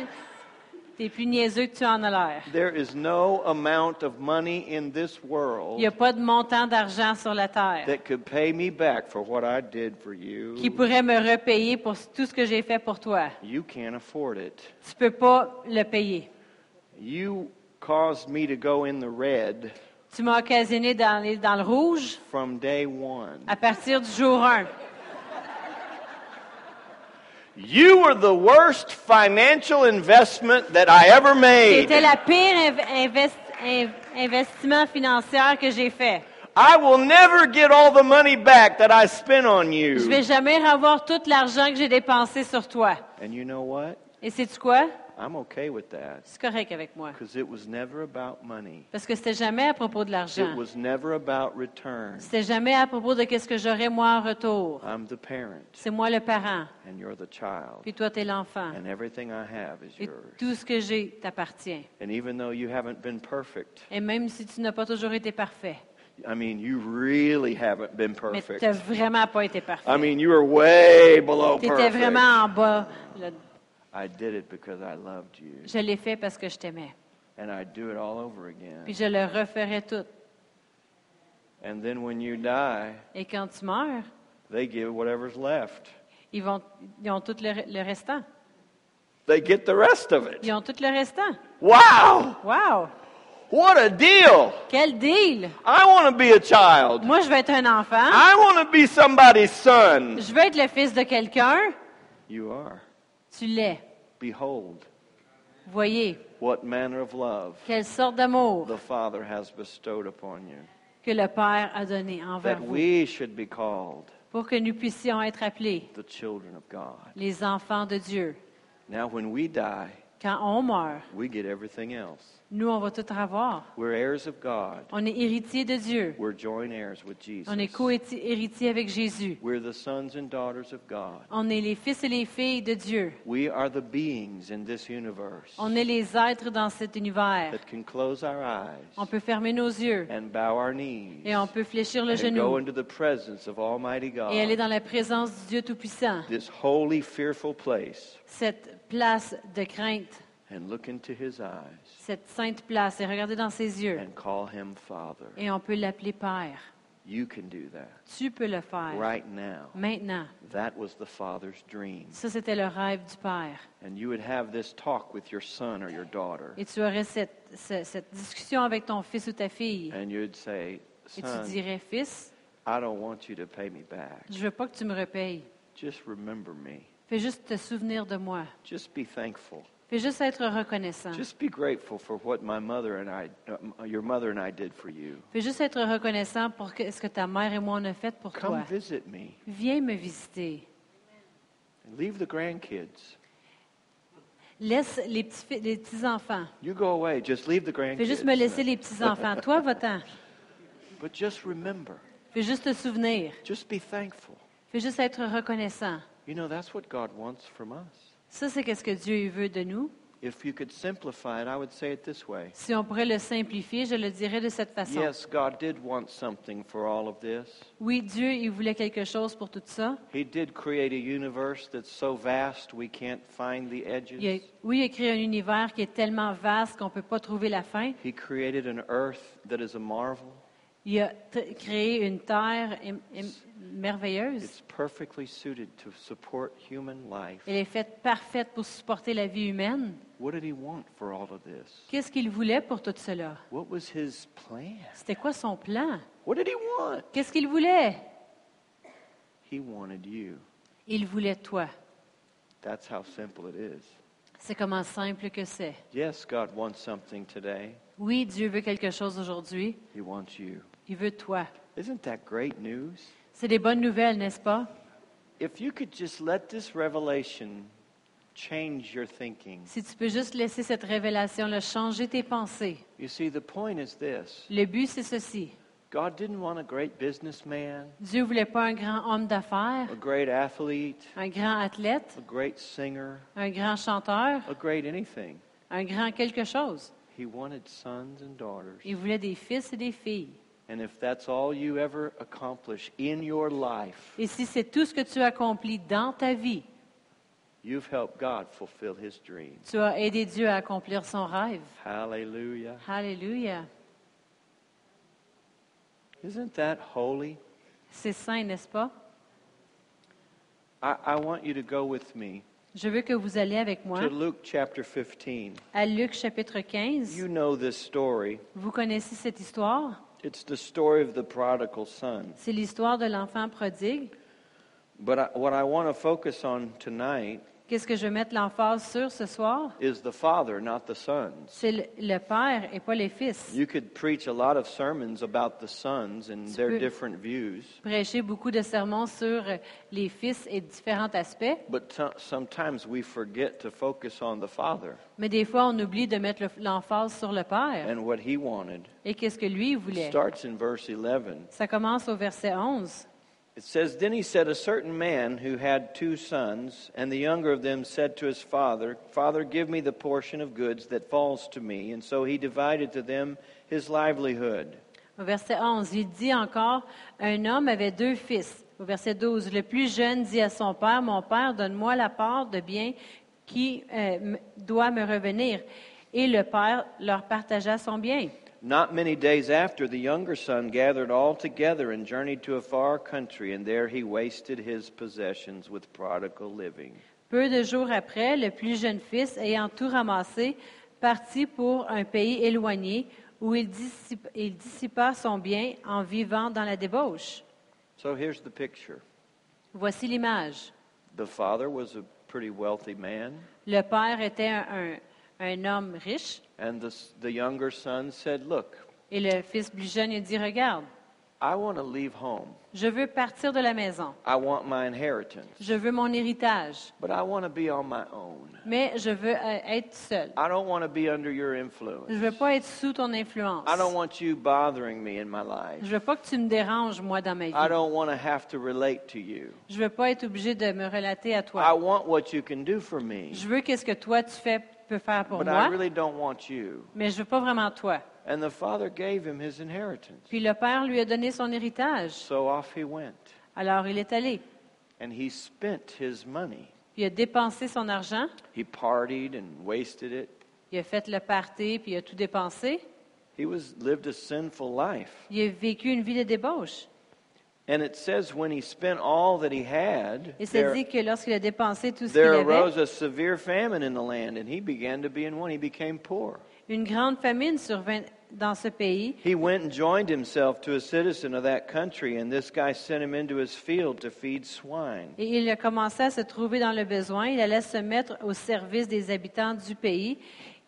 T'es plus niaiseux que tu en as l'air. There is no amount of money in this Il world n'y a pas de montant d'argent sur la terre that could pay me back for what I did for you. qui pourrait me repayer pour tout ce que j'ai fait pour toi. You can't afford it. Tu peux pas le payer. You caused me to go in the red Tu m'as occasionné dans, les- dans le rouge from day one. à partir du jour 1. You were the worst financial investment that I ever made. C'était la pire invest- investissement financier que j'ai fait. I will never get all the money back that I spent on you. Je vais jamais avoir tout l'argent que j'ai dépensé sur toi. And you know what? Et sais-tu quoi? I'm okay with that C'est correct avec moi. because it was never about money. Parce que c'était jamais à propos de It l'argent. was never about return. C'était jamais à propos de qu'est-ce que j'aurais moi en retour. I'm the parent C'est moi le parent. and you're the child. Puis toi, t'es l'enfant. And everything I have is Et yours. tout ce que j'ai t'appartient. And even though you haven't been perfect, Et même si tu n'as pas toujours été parfait. I mean, you really haven't been perfect. tu vraiment pas été parfait. I mean, you were way below Tu vraiment en bas. Le- I did it because I loved you. Je l'ai fait parce que je t'aimais. And I'd do it all over again. Puis je le referai tout. And then when you die, Et quand tu meurs, they give whatever's left. ils, vont, ils ont tout le, le restant. They get the rest of it. Ils ont tout le restant. Wow! Wow! What a deal! Quel deal! I want to be a child. Moi, je veux être un enfant. I want to be somebody's son. Je veux être le fils de quelqu'un. You are. Tu l'es. Behold, Voyez, what manner of love quelle sorte d'amour the Father has bestowed upon you, que le Père a donné envers that vous we should be called pour que nous puissions être appelés the children of God. les enfants de Dieu. Now, when we die, Quand on meurt, we get everything else. Nous, on va tout avoir. We're heirs of God. On est héritier de Dieu. We're joint heirs with Jesus. On est co-héritier avec Jésus. We're the sons and daughters of God. On est les fils et les filles de Dieu. We are the beings in this universe On est les êtres dans cet univers. that can close our eyes On peut fermer nos yeux and bow our knees et on peut fléchir le and go genou into the presence of Almighty et aller God, dans la présence du Dieu Tout-Puissant. this holy, fearful place, Cette place de crainte, and look into His eyes cette sainte place et regarder dans ses yeux. and call Him Father. Et on peut l'appeler Père. You can do that Tu peux le faire. right now. Maintenant, That was the Father's dream. ça c'était le rêve du Père. And you would have this talk with your son or your daughter, Et tu aurais cette, ce- cette discussion avec ton fils ou ta fille. and you'd say, Et tu Son, dirais, Fils, I don't want you to pay me back. je veux pas que tu me repayes. Just remember me. Fais juste te souvenir de moi. Just be thankful. Fais juste être reconnaissant. Just be grateful for what my mother and I, uh, your mother and I did for you. Fais juste être reconnaissant pour que- ce que ta mère et moi on a fait pour Come toi. visit me. Viens me visiter. And leave the grandkids. Laisse les petits, les petits enfants. You go away. Just leave the Fais juste me laisser grandkids. les petits enfants. Toi, va-t'en. But just remember. Fais juste te souvenir. Just be thankful. Fais juste être reconnaissant. You know, that's what God wants from us. Ça, c'est ce que Dieu veut de nous. If you could simplify it, I would say it this way. Si on pourrait le simplifier, je le dirais de cette façon. Yes, God did want something for all of this. Oui, Dieu, il voulait quelque chose pour tout ça. He did create a universe that's so vast we can't find the Il a- oui, il a créé un univers qui est tellement vaste qu'on ne peut pas trouver la fin. He created an earth that is a marvel. Il a créé une terre im- im- merveilleuse. It's perfectly suited to support human life. Elle est faite parfaite pour supporter la vie humaine. What did he want for all of this? Qu'est-ce qu'il voulait pour tout cela? What was his plan? C'était quoi son plan? What did he want? Qu'est-ce qu'il voulait? He wanted you. Il voulait toi. That's how simple it is. C'est comment simple que c'est. Yes, God wants something today. Oui, Dieu veut quelque chose aujourd'hui. He wants you. Il veut toi. Isn't that great news? C'est des bonnes nouvelles, n'est-ce pas? If you could just let this revelation change your thinking. Si tu peux juste laisser cette révélation-là changer tes pensées. You see, the point is this Le but, c'est ceci. God didn't want a great businessman, Dieu voulait pas un grand homme d'affaires, a great athlete, un grand athlète, a great singer, un grand chanteur, a great anything. un grand quelque chose. He wanted sons and daughters. Il voulait des fils et des filles. And if that's all you ever accomplish in your life, Et si c'est tout ce que tu accomplis dans ta vie, You've helped God fulfill his dream. Tu as aidé Dieu à accomplir son rêve. Hallelujah. Alléluia. Isn't that holy? C'est saint, n'est-ce pas? I, I want you to go with me Je veux que vous alliez avec moi to Luke chapter 15. à Luc chapitre 15. You know this story. Vous connaissez cette histoire? It's the story of the prodigal son. C'est l'histoire de l'enfant prodigue. But I, what I want to focus on tonight Qu'est-ce que je veux mettre l'emphase sur ce soir? is the father, not the sons. C'est le, le père et pas les fils. You could preach a lot of sermons about the sons and their peux- different views, Prêcher beaucoup de sermons sur les fils et différents aspects, but t- sometimes we forget to focus on the father mais des fois on oublie de mettre le- l'emphase sur le père and what he wanted. et qu'est-ce que lui It voulait? starts in verse 11. Ça commence au verset 11. It says, Then he said, A certain man who had two sons, and the younger of them said to his father, Father, give me the portion of goods that falls to me. And so he divided to them his livelihood. Au verset 11, il dit encore, un homme avait deux fils. Au verset 12, le plus jeune dit à son père, mon père, donne-moi la part de bien qui euh, doit me revenir. Et le père leur partagea son bien. Not many days after, the younger son gathered all together and journeyed to a far country, and there he wasted his possessions with prodigal living. Peu de jours après, le plus jeune fils, ayant tout ramassé, partit pour un pays éloigné où il dissipa, il dissipa son bien en vivant dans la débauche. So here's the picture Voici l'image. the father was a pretty wealthy man, Le père était un, un- un homme riche and the, younger son said, Look, et le fils plus jeune il dit, regarde, I want to leave home. je veux partir de la maison. I want my inheritance, Je veux mon héritage, but I want to be on my own. mais je veux euh, être seul. I don't want to be under your Je influence. veux pas être sous ton influence. I don't want you bothering me in my life. Je veux pas que tu me déranges, moi, dans ma I vie. don't want to have to relate to you. Je veux pas être obligé de me relater à I toi. want what you can do for me, Je veux qu'est-ce que toi, tu fais, peux faire pour but I moi, really don't want you. mais je veux pas vraiment toi. And the father gave him his inheritance. Puis le père lui a donné son héritage. So off he went. Alors il est allé. And he spent his money. Il a dépensé son argent. He partied and wasted it. Il a fait le party, puis il a tout dépensé. He was lived a sinful life. Il a vécu une vie de débauche. And it says when he spent all that he had, Et c'est there, dit que lorsqu'il a dépensé tout ce qu'il there avait, arose a severe famine in the land, and he began to be in one. He became poor. une grande famine survint dans ce pays. He went and joined himself to a citizen of that country, and this guy sent him into his field to feed swine. Et il a commencé à se trouver dans le besoin. Il allait se mettre au service des habitants du pays,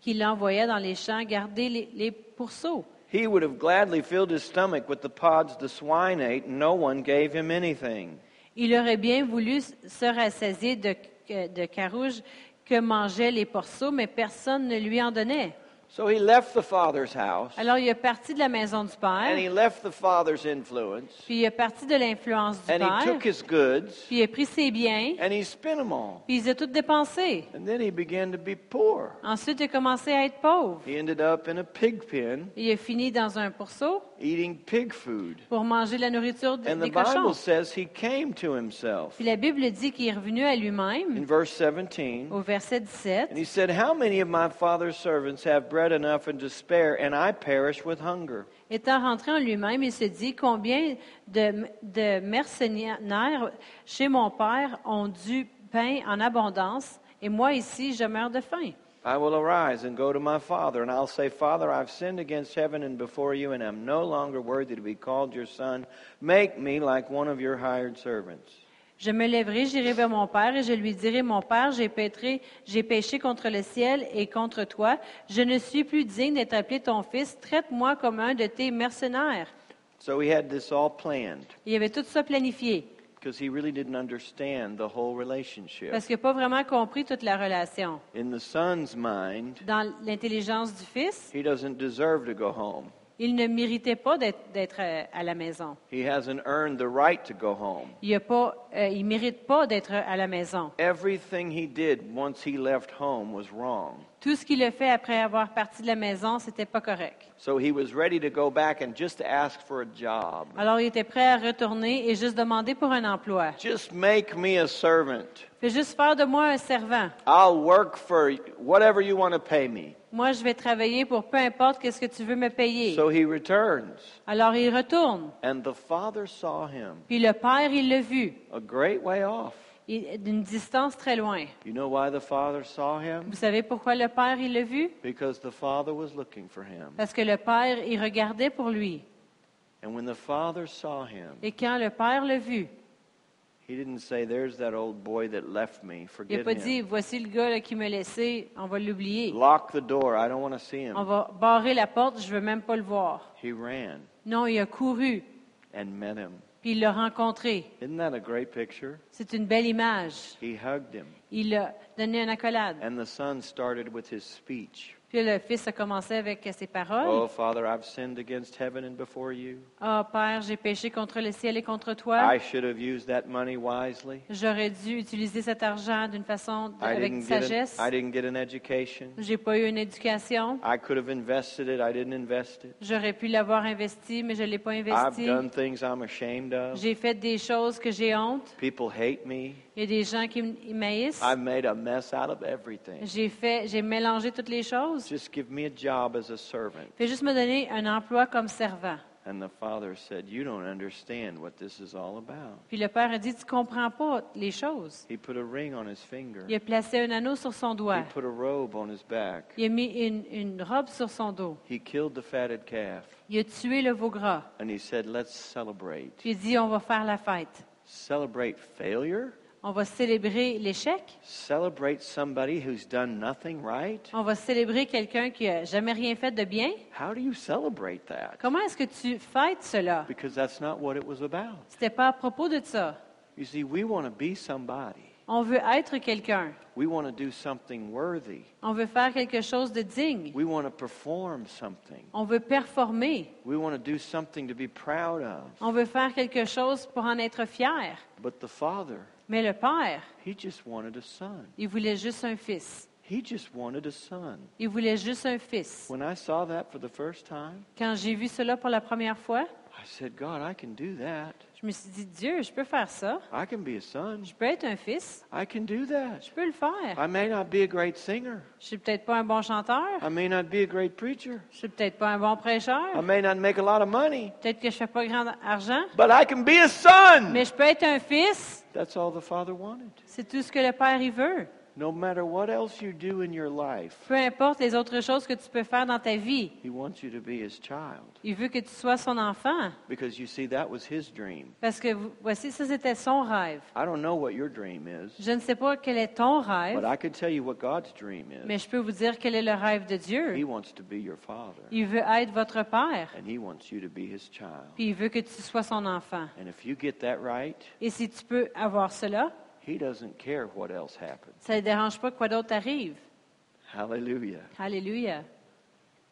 qui l'envoyait dans les champs garder les, les pourceaux. He would have gladly filled his stomach with the pods the swine ate, and no one gave him anything. Il aurait bien voulu se rassasier de, euh, de carouge que mangeaient les porceaux, mais personne ne lui en donnait. So he left the father's house, Alors il est parti de la maison du and he père, left the father's influence, puis il est parti de l'influence du and he père, took his goods, puis il a pris ses biens, and he spent them all. puis il les a tout dépensés. And then he began to be poor. Ensuite, il a commencé à être pauvre. He ended up in a pig pen, Il a fini dans un pourceau eating pig food. pour manger la nourriture de- And the cochons. Bible says he came to himself. Puis la Bible dit qu'il est revenu à In lui-même verse 17, au verset 17. and he said, How many of my father's servants have bread enough and to spare, and I perish with hunger? Étant rentré en lui-même, il se dit combien de, de mercenaires chez mon père ont du pain en abondance, et moi ici, je meurs de faim. I will arise and go to my father, and I'll say, Father, I've sinned against heaven and before you, and I am no longer worthy to be called your son. Make me like one of your hired servants. Je me lèverai, j'irai vers mon père et je lui dirai, mon père, j'ai péché contre le ciel et contre toi. Je ne suis plus digne d'être appelé ton fils. Traite-moi comme un de tes mercenaires. So he had this all planned Il avait tout ça planifié because he really didn't understand the whole relationship. parce qu'il n'a pas vraiment compris toute la relation. In the son's mind, Dans l'intelligence du fils, he doesn't deserve to go home. Il ne méritait pas d'être euh, à la maison. He hasn't earned the right to go home. Il ne il mérite pas d'être à la maison. Everything he did once he left home was wrong. Tout ce qu'il a fait après avoir parti de la maison, c'était pas correct. So he was ready to go back and just ask for a job. Alors il était prêt à retourner et juste demander pour un emploi. Just make me a servant. Fais juste faire de moi un servant. I'll work for whatever you want to pay me. Moi, je vais travailler pour peu importe qu'est-ce que tu veux me payer. So he returns. Alors il retourne. And the father saw him Puis le père, il l'a vu, a great way off. il- d'une distance très loin. You know why the father saw him? Vous savez pourquoi le père, il l'a vu? Because the father was looking for him. Parce que le père, il regardait pour lui. And when the father saw him, Et quand le père l'a vu, he didn't say, There's that old boy that left me. Forget il n'a Forget pas dit, voici le gars là, qui m'a laissé, on va l'oublier. Lock the door. I don't want to see him. On va barrer la porte, je veux même pas le voir. He ran Non, il a couru, and met him. puis il l'a rencontré. Isn't that a great picture? C'est une belle image. He hugged him. Il a donné une accolade. And the son started with his speech. Puis le fils a commencé avec Oh, paroles. Father, I've sinned against heaven and before you. Ah, Père, j'ai péché contre le ciel et contre toi. I should have used that money wisely. J'aurais dû utiliser cet argent d'une façon de- I avec didn't, get an, sagesse. I didn't get an education. J'ai pas eu une éducation. I could have invested it. I didn't invest it. J'aurais pu l'avoir investi, mais je l'ai pas I've investi. done things I'm ashamed of. J'ai fait des choses que j'ai honte. People hate me. Il y a des gens qui m'haïssent. I've made a mess out of everything. J'ai fait, j'ai mélangé toutes les choses. Just give me a job as a servant. Fais juste me donner un emploi comme servant. And the father said, You don't understand what this is all about. Puis le père a dit, tu comprends pas les choses. He put a ring on his finger. Il a placé un anneau sur son doigt. He put a robe on his back. Il a mis une, une robe sur son dos. He killed the fatted calf. Il a tué le veau gras. And he said, Let's celebrate. Puis il dit, on va faire la fête. Celebrate failure? On va célébrer l'échec. Celebrate somebody who's done nothing right? On va célébrer quelqu'un qui a jamais rien fait de bien. How do you celebrate that? Comment est-ce que tu fêtes cela? Because that's not what it was about. C'était pas à propos de ça. You see, we want to be somebody. On veut être quelqu'un. We want to do something worthy. On veut faire quelque chose de digne. We want to perform something. On veut performer. We want to do something to be proud of. On veut faire quelque chose pour en être fier. But the father, Mais le père, he just wanted a son. il voulait juste un fils. He just wanted a son. Il voulait juste un fils. When I saw that for the first time, Quand j'ai vu cela pour la première fois, I said, God, I can do that. je me suis dit, Dieu, je peux faire ça. I can be a son. Je peux être un fils. I can do that. Je peux le faire. I may not be a great singer. Je suis peut-être pas un bon chanteur. I may not be a great preacher. Je suis peut-être pas un bon I prêcheur. may not make a lot of money. Peut-être que je fais pas grand argent. But I can be a son. Mais je peux être un fils. That's all the father wanted. C'est tout ce que le père y veut. No matter what else you do in your life, Peu importe les autres choses que tu peux faire dans ta vie. he wants you to be his child. Il veut que tu sois son enfant. Because you see, that was his dream. Parce que vous- voici, ça c'était son rêve. I don't know what your dream is, Je ne sais pas quel est ton but rêve, I can tell you what God's dream mais is. je peux vous dire quel est le rêve de He Dieu. wants to be your father, Il veut être votre père, and he wants you to be his child. puis il veut que tu sois son enfant. And if you get that right, Et si tu peux avoir cela, he doesn't care what else happens. ça ne dérange pas quoi d'autre arrive. Hallelujah. Alléluia.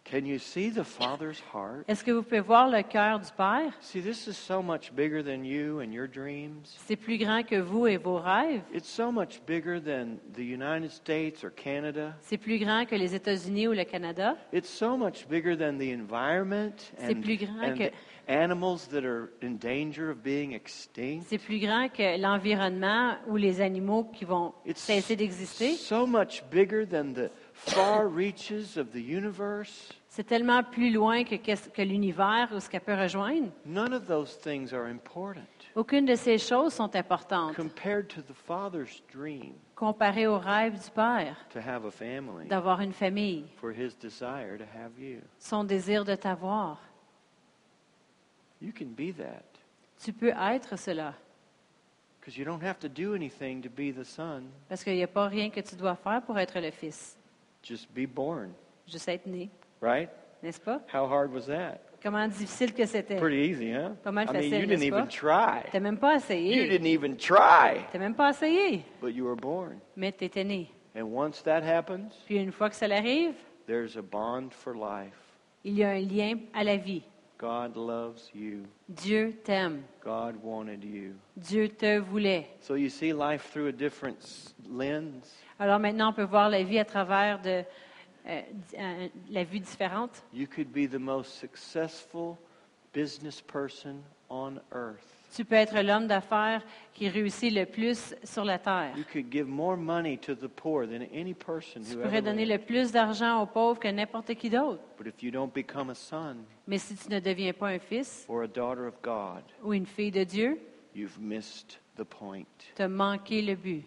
Can you see the father's heart? Est-ce que vous pouvez voir le cœur du Père? See, this is so much bigger than you and your dreams. C'est plus grand que vous et vos rêves. It's so much bigger than the United States or Canada. C'est plus grand que les États-Unis ou le Canada. It's so much bigger than the environment C'est and, plus grand and que- the animals that are in danger of being extinct? C'est plus grand que l'environnement ou les animaux qui vont It's cesser d'exister. so much bigger than the far reaches of the universe. C'est tellement plus loin que, l'univers ou ce qu'elle peut rejoindre. None of those things are important Aucune de ces choses sont importantes compared to the Father's dream comparées au rêve du Père to have a family, d'avoir une famille, for His desire to have you. son désir de t'avoir. You can be that Tu peux être cela because you don't have to do anything to be the Son. parce qu'il n'y a pas rien que tu dois faire pour être le Fils. Just be born, Juste être né, right? n'est-ce pas? How hard was that? Comment difficile que c'était. Pretty easy, huh? Pas mal I mean, facile, you didn't n'est-ce even pas? try. T'as même pas You essayé. didn't even try, T'as même pas essayé. but you were born. Mais tu étais né. And once that happens, Puis une fois que ça l'arrive, there's a bond for life. Il y a un lien à la vie. God loves you. Dieu t'aime. God wanted you. Dieu te voulait. So you see life through a different lens. Alors maintenant, on peut voir la vie à travers de, euh, euh, la vue différente. You could be the most successful business person on earth. Tu peux être l'homme d'affaires qui réussit le plus sur la terre. You could give more money to the poor than any person Tu who pourrais ever donner lived. le plus d'argent aux pauvres que n'importe qui d'autre. But if you don't become a son Mais si tu ne deviens pas un fils or a daughter of God, ou une fille de Dieu, you've missed the point. tu as manqué le but.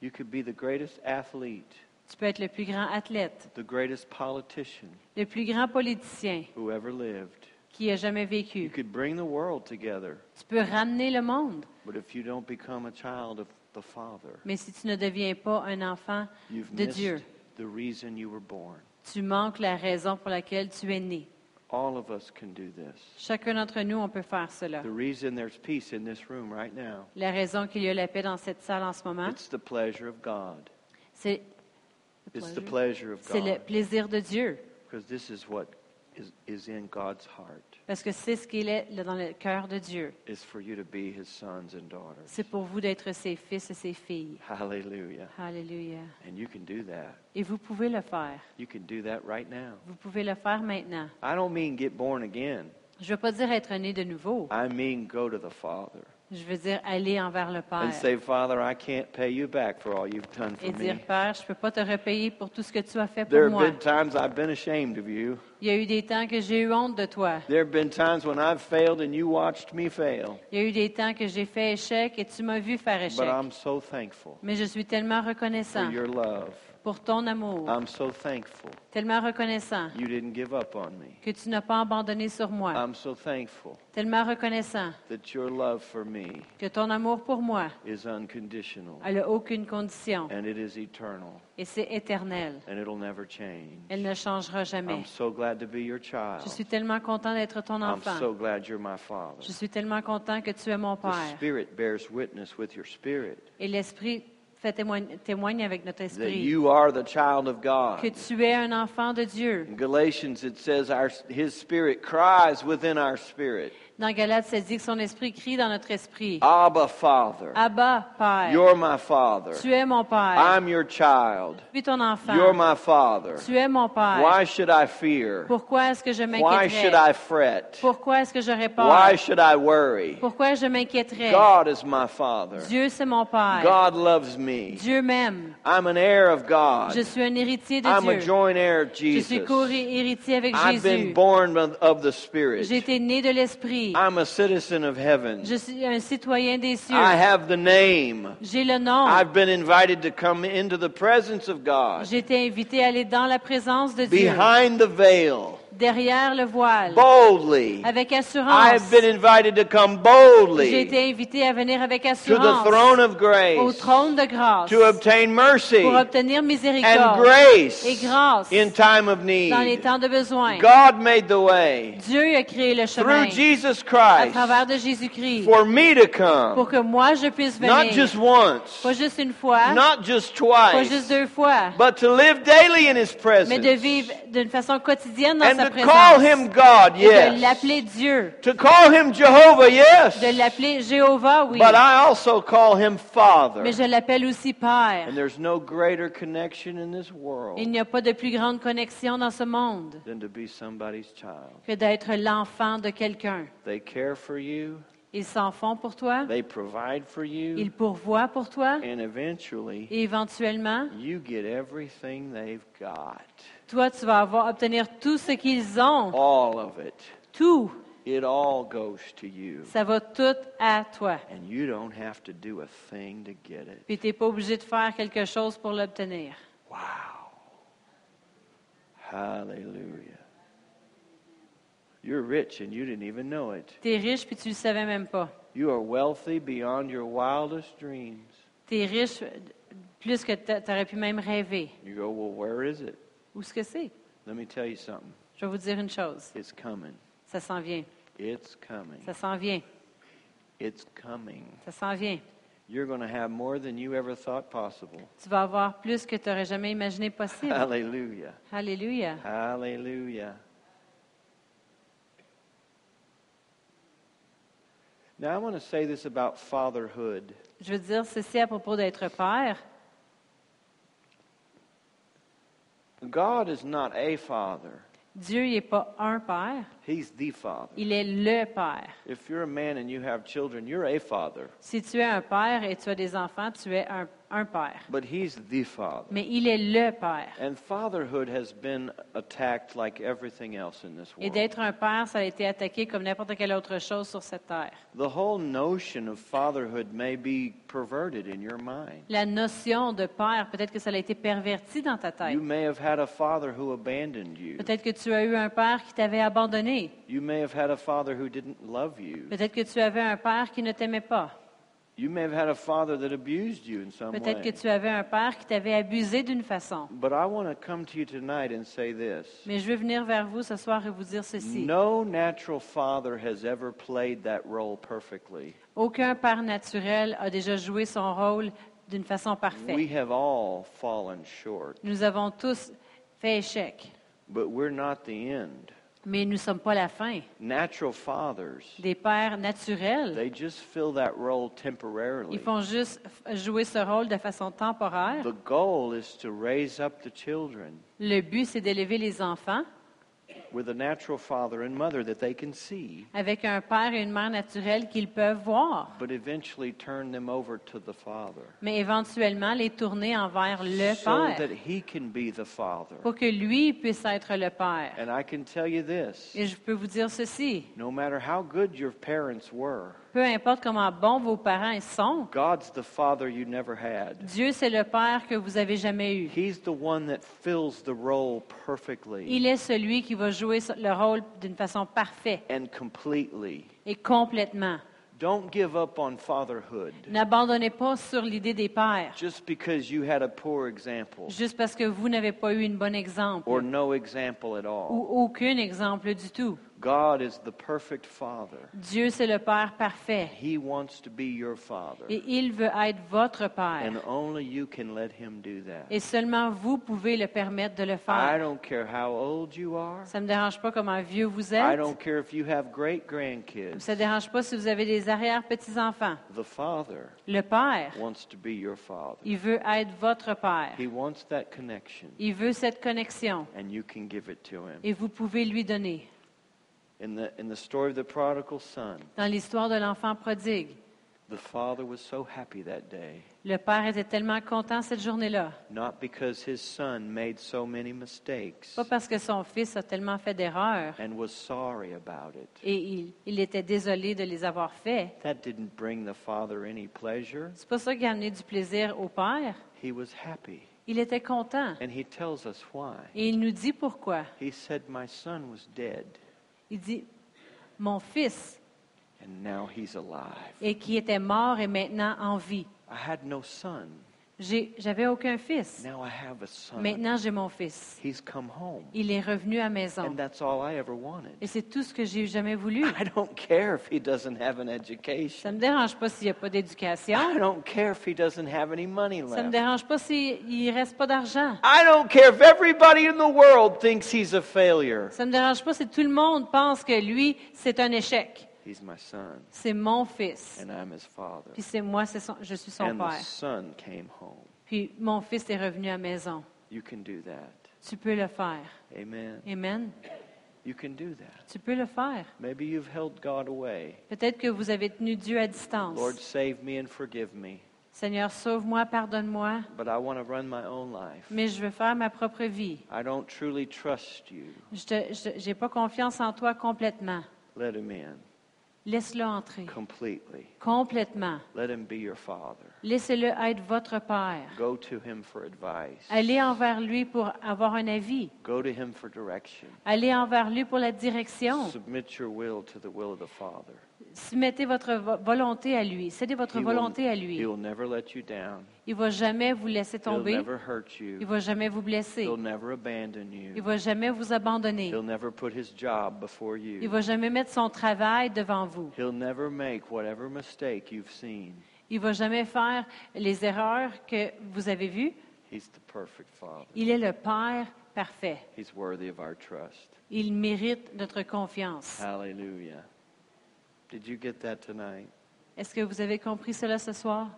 You could be the greatest athlete, Tu peux être le plus grand athlète, the greatest politician le plus grand politicien who ever lived. qui a jamais You vécu. could bring the world together, Tu peux ramener le monde. but if you don't become a child of the Father, Mais si tu ne deviens pas un enfant you've de missed Dieu, the reason you were born. tu manques la raison pour laquelle tu es né. All of us can do this. Chacun d'entre nous, on peut faire cela. The reason there's peace in this room right now, La raison qu'il y a la paix dans cette salle en ce moment, it's the pleasure of God. c'est It's the pleasure of c'est le God. plaisir de Dieu. Because this is what is, is in God's heart, Parce que c'est ce qu'il est dans le cœur de Dieu. is for you to be his sons and daughters. C'est pour vous d'être ses fils et ses filles. Hallelujah. Alléluia. And you can do that. Et vous pouvez le faire. You can do that right now. Vous pouvez le faire maintenant. I don't mean get born again. Je ne veux pas dire être né de nouveau. I mean go to the Father Je veux dire aller envers le Père. and say, Father, I can't pay you back for all you've done for Et dire, me. Père, je ne peux pas te repayer pour tout ce que tu as fait There pour have moi. been times I've been ashamed of you. Il y a eu des temps que j'ai eu honte de toi. There have been times when I've failed and you watched me fail. Il y a eu des temps que j'ai fait échec et tu m'as vu faire But échec. I'm so thankful Mais je suis tellement for reconnaissant your love. Pour ton amour, I'm so thankful tellement reconnaissant you didn't give up on me. que tu n'as pas abandonné sur moi, I'm so thankful tellement reconnaissant that your love for me que ton amour pour moi is unconditional elle n'a aucune condition and it is eternal et c'est éternel. and it'll never change. Elle ne changera jamais. I'm so glad to be your child. Je suis tellement content d'être ton I'm enfant. so glad you're my father. Je suis tellement content que tu es mon The Père. Spirit bears witness with your spirit Et l'Esprit fait témoigne, témoigne avec notre that esprit you are the child of que God. tu es un enfant de Dieu. In Galatians, it says our, His Spirit cries within our spirit, Dans Galates, ça dit que son esprit crie dans notre esprit. Abba, Father. Abba, Père. You're my Father. Tu es mon Père. I'm your child. Je suis ton enfant. You're my Father. Tu es mon Père. Why should I fear? Pourquoi est-ce que je Why should m'inquiéterais? I fret? Pourquoi est-ce que j'aurais peur? Why should I worry? Pourquoi je m'inquiéterais? God is my Father. Dieu, c'est mon Père. God loves me. Dieu m'aime. I'm an heir of God. Je suis un héritier de I'm a Dieu. joint heir of Je suis Jesus. co-héritier avec I've been Jésus. born of of the Spirit. J'ai été né de l'Esprit. I'm a citizen of heaven. Je suis un citoyen des cieux. I have the name. J'ai le nom. I've been invited to come into the presence of God. J'ai été invité à aller dans la présence de Dieu, Behind the veil, derrière le voile, boldly. avec assurance. have been invited to come J'ai boldly été invité à venir avec to the assurance throne of au grace trône de grâce to obtain mercy pour obtenir and miséricorde grace et grâce in time of dans les temps de besoin. God made the way Dieu a créé le chemin through Jesus à Christ travers de Jésus-Christ for me to come. pour que moi je puisse Not venir, just once, pas juste une fois, not just pas juste deux fois, but to live daily in His mais de presence vivre d'une façon quotidienne dans and sa to call présence Him God, et de yes, l'appeler Dieu, to call Him Jehovah, yes, de l'appeler Jéhovah, oui, but I also call Him Father. mais je l'appelle aussi Père. And there's no greater connection in this world Il n'y a pas de plus grande connexion dans ce monde than to be somebody's child. que d'être l'enfant de quelqu'un. They care for you, Ils s'en font pour toi, they provide for you, ils pourvoient pour toi, and eventually et éventuellement, you get everything they've got. Toi, tu vas avoir obtenir tout ce qu'ils ont, All of it. tout. It all goes to you. Ça va tout à toi. And you don't have to do a thing to get it. Puis tu n'es pas obligé de faire quelque chose pour l'obtenir. Wow. Hallelujah. You're rich and you didn't even know it. Tu es riche puis tu ne le savais même pas. You are wealthy beyond your wildest dreams. Tu es riche plus que tu aurais pu même rêver. You go, well, where is it? Où est-ce que c'est? Let me tell you something. Je vais vous dire une chose. It's coming. Ça s'en vient. It's coming. Ça s'en vient. It's coming. Ça s'en vient. you're going to have more than you ever thought possible. Tu vas avoir plus que tu n'aurais jamais imaginé possible. Hallelujah. Alléluia. Hallelujah. Now, I want to say this about fatherhood. Je veux dire ceci à propos d'être père. God is not a father, Dieu n'est pas un père, He's the father. il est le père. If you're a man and you have children, you're a father, Si tu es un père et tu as des enfants, tu es un, un père. but He's the father. Mais il est le père. And fatherhood has been attacked like everything else in this Et world. d'être un père, ça a été attaqué comme n'importe quelle autre chose sur cette terre. The whole notion of fatherhood may be perverted in your mind. La notion de père, peut-être que ça a été perverti dans ta tête. You may have had a father who abandoned you. Peut-être que tu as eu un père qui t'avait abandonné. You may have had a father who didn't love you. Peut-être que tu avais un père qui ne t'aimait pas. Peut-être que tu avais un père qui t'avait abusé d'une façon. But I want to come to you tonight and say this. Mais je veux venir vers vous ce soir et vous dire ceci. No natural father has ever played that role perfectly. Aucun père naturel a déjà joué son rôle d'une façon We parfaite. have all fallen short, Nous avons tous fait échec, but we're not the end. Mais nous ne sommes pas la fin. Natural fathers, Des pères naturels, they just fill that role temporarily. ils font juste jouer ce rôle de façon temporaire. The goal is to raise up the children Le but, c'est d'élever les enfants with a natural father and mother that they can see, avec un père et une mère naturelle qu'ils peuvent voir, but eventually turn them over to the father mais éventuellement les tourner envers le so père that he can be the father. pour que lui puisse être le père. And I can tell you this Et je peux vous dire ceci, no matter how good your parents were, peu importe comment bons vos parents sont, God's the father you never had. Dieu c'est le père que vous avez jamais eu. He's the one that fills the role perfectly Il est celui qui va jouer le rôle d'une façon parfaite and completely. et complètement. Don't give up on fatherhood N'abandonnez pas sur l'idée des pères, just because you had a poor example juste parce que vous n'avez pas eu un bon exemple or no example at all. ou aucun exemple du tout. God is the perfect father. Dieu, c'est le Père parfait He wants to be your father. et il veut être votre Père. And only you can let him do that. Et seulement vous pouvez le permettre de le I faire. don't care how old you are. Ça ne me dérange pas comment vieux vous I êtes. don't care if you have great grandkids. Ça ne dérange pas si vous avez des arrière-petits-enfants. The father Le Père, wants to be your father. il veut être votre Père. He wants that connection, Il veut cette connexion and you can give it to him. et vous pouvez lui donner. In the, in the story of the prodigal son, Dans l'histoire de l'enfant prodigue, the father was so happy that day, le Père était tellement content cette journée-là. not because his son made so many mistakes Pas parce que son fils a tellement fait d'erreurs and was sorry about it. et il, il était désolé de les avoir fait. That didn't bring the father any pleasure. C'est pas ça qui a amené du plaisir au Père. He was happy. Il était content. And he tells us why. Et il nous dit pourquoi. He said, My son was dead, Il dit, mon fils, and now he's alive. et qui était mort est maintenant en vie. I had no son. J'avais aucun fils. Now I have a son. Maintenant, j'ai mon fils. He's come home. Il est revenu à maison. And that's all I ever wanted. Et c'est tout ce que j'ai jamais voulu. I don't care if he doesn't have an Ça education. me dérange pas s'il n'y a pas d'éducation. I don't care if he doesn't have any money Ça ne me dérange pas s'il ne reste pas d'argent. I don't care if everybody in the world thinks he's a failure. Ça ne me dérange pas si tout le monde pense que lui, c'est un échec. He's my son, C'est mon fils. and I'm his father. Puis c'est moi, son- je suis son And the père. son came home. Puis mon fils est revenu à la maison. You can do that. Tu peux le faire. Amen. Amen. You can do that. Tu peux le faire. Maybe you've held God away. Peut-être que vous avez tenu Dieu à distance. Lord, save me and forgive me. Seigneur, sauve-moi, pardonne-moi, But I want to run my own life. mais je veux faire ma propre vie. I don't truly trust you. Je n'ai pas confiance en toi complètement. Let him in Laisse-le entrer completely. complètement. Let him be your father. Laissez-le être votre Père. Go to him for advice. Allez envers lui pour avoir un avis. Go to him for direction. Allez envers lui pour la direction. Submit your will to the will of the Father. Soumettez votre vo- volonté à lui. Cédez votre volonté à lui. He will never let you down. Il va jamais vous laisser tomber. Il va jamais vous blesser. Il you. va jamais vous abandonner. He'll never put his job before Il you. va jamais mettre son travail devant vous. He'll never make whatever mistake you've seen. Il va jamais faire les erreurs que vous avez vues. He's the perfect Father. Il est le Père parfait. He's worthy of our trust. Il mérite notre confiance. Hallelujah. Did you get that tonight? Est-ce que vous avez compris cela ce soir?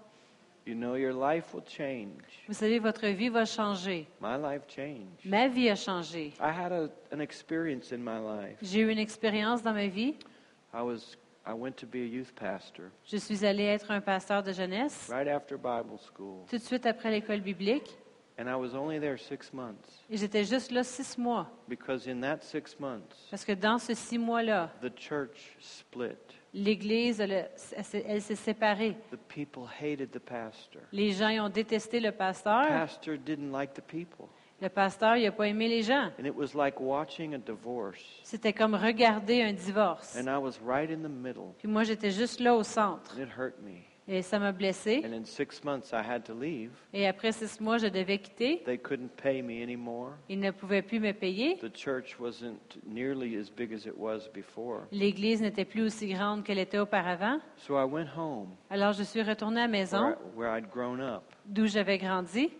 You know your life will change. Vous savez, votre vie va changer. My life changed. Ma vie a changé. I had a, an experience in my life. J'ai eu une expérience dans ma vie. I was I went to be a youth pastor Je suis allée être un pasteur de jeunesse right after Bible school, tout de suite après l'école biblique. and I was only there six months Et j'étais juste là six mois. because in that six months Parce que dans ce six mois-là, the church split. l'Église, elle, elle s'est- séparée. The people hated the pastor. Les gens ont détesté le The pasteur. pastor didn't like the people, Le pasteur, il n'a pas aimé les gens. and it was like watching a divorce. C'était comme regarder un divorce. And I was right in the middle, Puis moi, j'étais juste là au centre. Et ça m'a blessée. And in six months, I had to leave. Et après six mois, je devais quitter. They couldn't pay me anymore. Ils ne pouvaient plus me payer. The church wasn't nearly as big as it was before. L'Église n'était plus aussi grande qu'elle était auparavant. So I went home Alors, je suis retournée à la where, maison I, where I'd grown up, d'où j'avais grandi.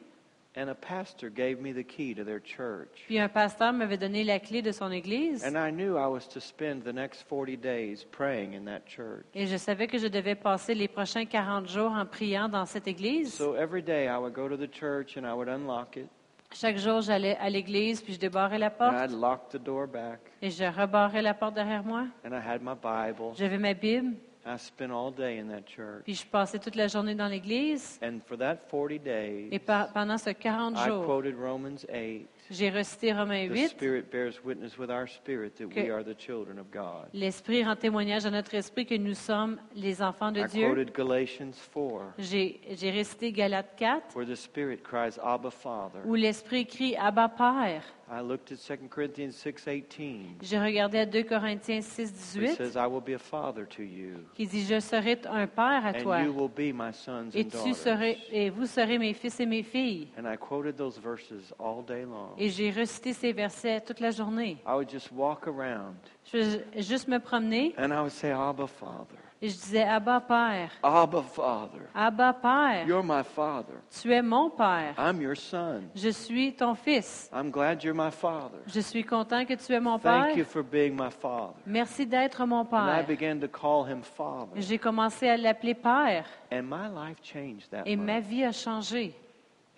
And a pastor gave me the key to their church. Puis un pasteur m'avait donné la clé de son Église. And I knew I was to spend the next 40 days praying in that church. Et je savais que je devais passer les prochains 40 jours en priant dans cette Église. So every day I would go to the church and I would unlock it, Chaque jour, j'allais à l'Église, puis je débarrais la and porte. I'd lock the door back, Et je rebarrais la porte derrière moi. and I had my Bible. J'avais ma Bible. I spent all day in that church. Puis je passais toute la journée dans l'Église. And for that 40 days, Et par- pendant ce 40 I jours, quoted Romans 8. j'ai recité Romains The 8. Spirit bears witness with our spirit that we Que- are the children of God. L'Esprit rend témoignage à notre esprit que nous sommes les enfants de I Dieu. quoted Galatians 4, J'ai j'ai récité Galates 4, where the Spirit cries, Abba, Father. où l'Esprit crie Abba Père. I looked at 2 Corinthians 6.18, J'ai regardé à 2 Corinthiens 6, where it 18, says, I will be a father to you, qui dit Je serai un père à toi, and you will be my sons et and tu daughters. serais, et vous serez mes fils et mes filles. And I quoted those verses all day long. Et j'ai recité ces versets toute la journée. I would just walk around, Je juste me promener and I would say, Abba, Father. Et je disais Abba Père, Abba, Father. Abba Père, You're my father. tu es mon Père, I'm your son. je suis ton fils. I'm glad you're my father. Je suis content que tu es mon Thank you Père. for being my father. Merci d'être mon And I Père. began to call him Father. J'ai commencé à l'appeler Père And my life changed that et ma vie a changé.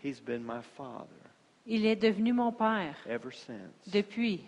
He's been my Father Il est devenu mon Père ever since depuis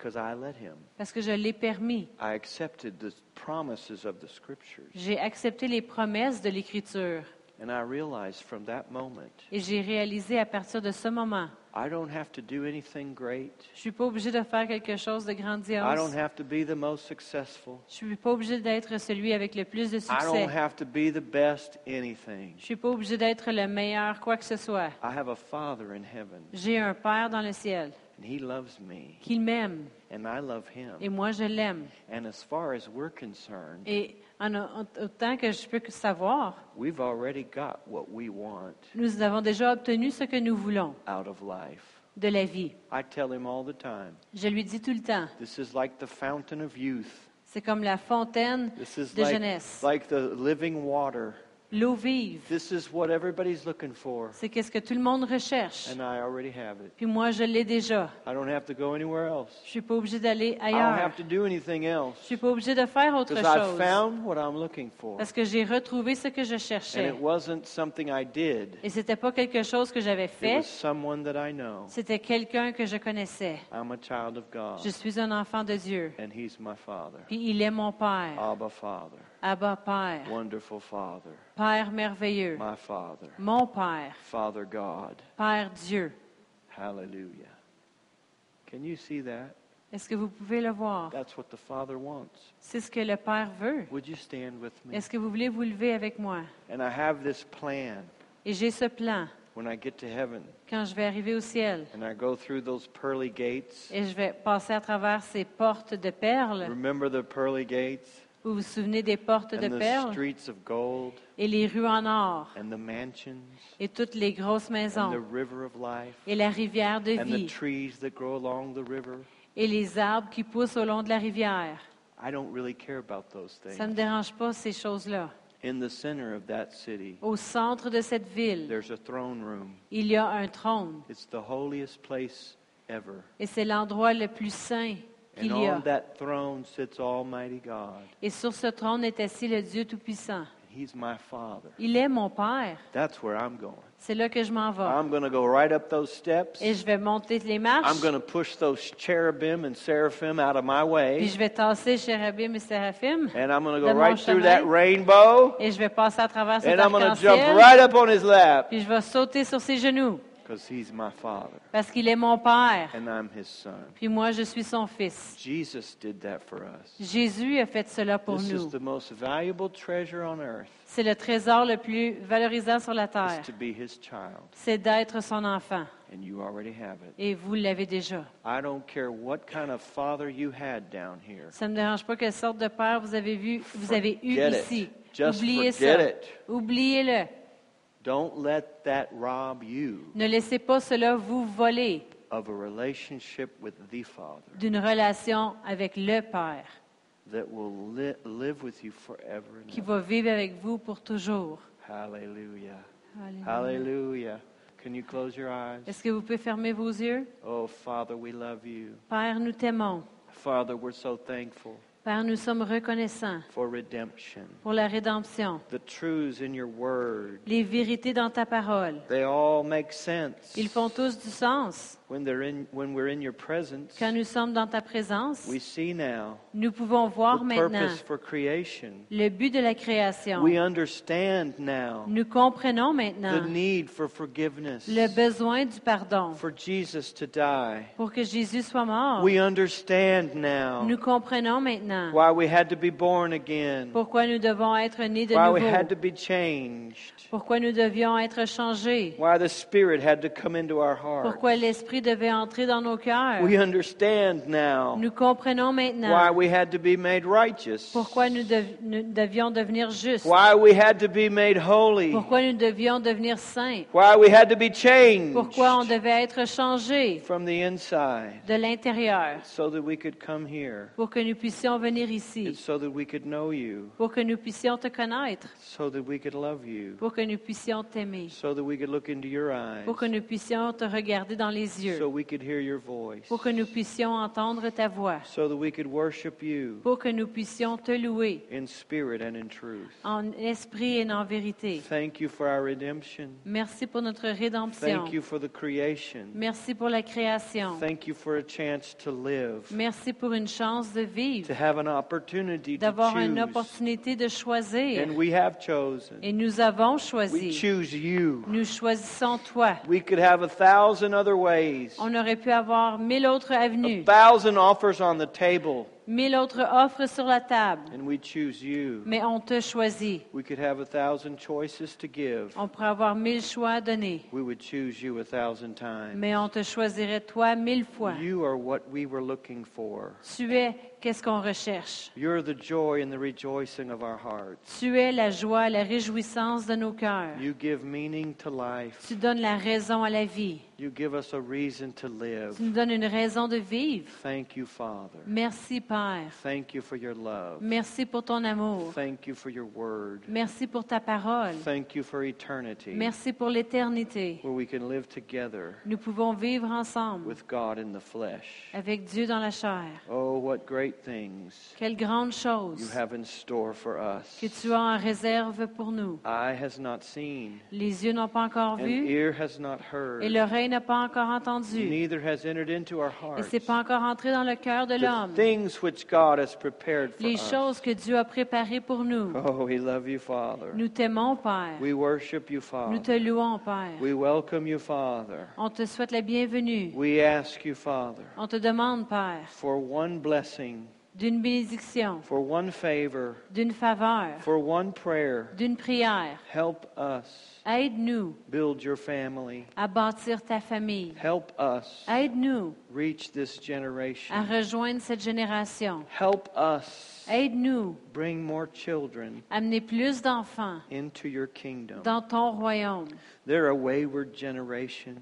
because I let him. parce que je l'ai permis. I accepted the promises of the Scriptures. J'ai accepté les promesses de l'Écriture And I realized from that moment, et j'ai réalisé à partir de ce moment, I don't have to do anything great. je suis pas obligé de faire quelque chose de I don't grandiose. have to be the most successful. Je suis pas obligé d'être celui avec le plus de I succès. don't have to be the best anything. Je suis pas obligé d'être le meilleur quoi que ce soit. I have a Father in heaven, J'ai un Père dans le ciel He loves me, qui m'aime and I love Him. et moi je l'aime. And as far as we're concerned, Et en, en- autant que je peux savoir, we've already got what we want nous avons déjà obtenu ce que nous voulons out of life. de la vie. I tell Him all the time, Je lui dis tout le temps, this is like the fountain of youth. c'est comme la fontaine This is de like, jeunesse, like the living water. L'eau vive. This is what everybody's looking for, C'est qu'est-ce que tout le monde recherche. and I already have it. Puis moi, je l'ai déjà. I don't have to go anywhere else. Je suis pas obligé d'aller I don't ailleurs. have to do anything Je else suis pas obligé de faire autre I've chose. found what I'm looking for. Parce que j'ai retrouvé ce que je And cherchais. it wasn't something I did. Et c'était pas quelque chose que j'avais It fait. was someone that I know. C'était quelqu'un que je connaissais. I'm a child of God, Je suis un enfant de Dieu. and He's my Father. Puis il est mon Père. Abba, Father. Abba Père. Wonderful Father. Père merveilleux. My Father. Mon Père. Father God. Père Dieu. Hallelujah. Can you see that? Est-ce que vous pouvez le voir? That's what the Father wants. C'est ce que le Père veut. Would you stand with me? Est-ce que vous voulez vous lever avec moi? And I have this plan Et j'ai ce plan. when I get to heaven Quand je vais arriver au ciel and I go through those pearly gates. et je vais passer à travers ces portes de perles, Remember the pearly gates? Vous vous souvenez des portes de perles? et les rues en or? et toutes les grosses maisons? et la rivière de vie? et les arbres qui poussent au long de la rivière? I don't really care about those Ça ne me things. dérange pas ces choses-là. In the center of that city, Au centre de cette ville, there's a throne room. il y a un trône. It's the holiest place ever. Et c'est l'endroit le plus saint qu'il And y a. on that throne sits Almighty God. Et sur ce trône est assis le Dieu Tout-Puissant. He's my Father. Il est mon Père. That's where I'm going. C'est là que je m'en vais. I'm going to go right up those steps. Et je vais monter les marches. I'm going to push those cherubim and seraphim out of my Puis way. je vais tasser chérubim et séraphim. And I'm going to go right through that rainbow. Et je vais passer à travers cet And I'm going to jump arc-en-ciel. right up on his lap. Puis je vais sauter sur ses genoux. Because he's my Father. Parce qu'il est mon Père. And I'm his son. Puis moi, je suis son fils. Jesus did that for us. Jésus a fait cela pour This nous. is the most valuable treasure on earth. C'est le trésor le plus valorisant sur la terre. to be his child. C'est d'être son enfant. And you already have it. Et vous l'avez déjà. I don't care what kind of father you had down here. Ça ne me dérange pas quelle sorte de père vous avez vu, vous avez eu Forget ici. Oubliez ça. Oubliez-le. Don't let that rob you Ne laissez pas cela vous voler of a relationship with the Father d'une relation avec le Père that will li- live with you forever and qui ever. va vivre avec vous pour toujours. Hallelujah. Alléluia. Hallelujah. Can you close your eyes? Est-ce que vous pouvez fermer vos yeux? Oh, Father, we love you. Père, nous t'aimons. Father, we're so thankful Père, nous sommes reconnaissants for redemption. pour la rédemption. The truths in your word, Les vérités dans ta parole, they all make sense. ils font tous du sens. When, they're in, when we're in your presence, Quand nous sommes dans ta présence, we see now nous pouvons voir the maintenant purpose for creation. le but de la création. We understand now Nous comprenons the maintenant need for forgiveness, le besoin du pardon for Jesus to die. pour que Jésus soit mort. We understand now Nous comprenons maintenant why we had to be born again, pourquoi nous devons être nés de why we had nouveau, to be changed, pourquoi nous devions être changés, why the Spirit had to come into our hearts. pourquoi l'Esprit devait entrer dans nos cœurs. We understand now Nous comprenons why maintenant we had to be made righteous, pourquoi nous, dev- nous devions devenir justes, why we had to be made holy, pourquoi nous devions devenir saints, why we had to be changed pourquoi on devait être changés from the inside de l'intérieur so that we could come here, pour que nous puissions venir ici, so that we could know you, pour que nous puissions te connaître, so that we could love you, pour que nous puissions t'aimer, so that we could look into your eyes, pour que nous puissions te regarder dans les so we could hear your voice, pour que nous puissions entendre ta voix, so that we could worship you pour que nous puissions te louer in spirit and in truth. en esprit et en vérité. Thank you for our redemption. Merci pour notre rédemption. Thank you for the creation. Merci pour la création. Thank you for a chance to live, Merci pour une chance de to vivre, have an opportunity to d'avoir une choose. opportunité de choisir. And we have chosen. Et nous avons We choisi. choose you. Nous choisissons toi. We could have a thousand other ways, On aurait pu avoir mille autres a avenues, thousand offers on the table, mille autres offres sur la table, and we choose you. mais on te choisit. We could have a thousand choices to give. On pourrait avoir mille choix à donner, We would choose you a thousand times. mais on te choisirait toi mille fois. You are what we were looking for. Tu es qu'est-ce qu'on recherche? You're the joy and the rejoicing of our hearts. Tu es la joie, la réjouissance de nos cœurs. You give meaning to life. Tu donnes la raison à la vie. You give us a reason to live. Tu nous donnes une raison de vivre. Thank you, Father. Merci Père. Thank you for your love. Merci pour ton amour. Thank you for your word. Merci pour ta parole. Thank you for eternity, Merci pour l'éternité. where we can live together Nous pouvons vivre ensemble with God in the flesh. avec Dieu dans la chair. Oh, what great things Quelle grande you chose have in store for que us. tu as en réserve pour nous. Eye has not seen, Les yeux n'ont pas encore and vu ear has not et heard, l'oreille n'a pas encore entendu. neither has entered into our Et hearts c'est pas encore entré dans le cœur de l'homme. things which God has prepared for Les us. choses que Dieu a préparées pour nous. Oh, we love you, Father. Nous t'aimons, Père. We worship you, Nous Father. te louons, Père. We welcome you, Father. On te souhaite la bienvenue. We ask you, Father, On te demande, Père, for one blessing, d'une bénédiction, for one favor, d'une faveur, for one prayer. d'une prière. Help us Aide-nous build your family. à bâtir ta famille. Help us Aide-nous reach this à generation. rejoindre cette génération. Help us Aide-nous bring more children à amener plus d'enfants into your kingdom. dans ton royaume. They're a wayward generation.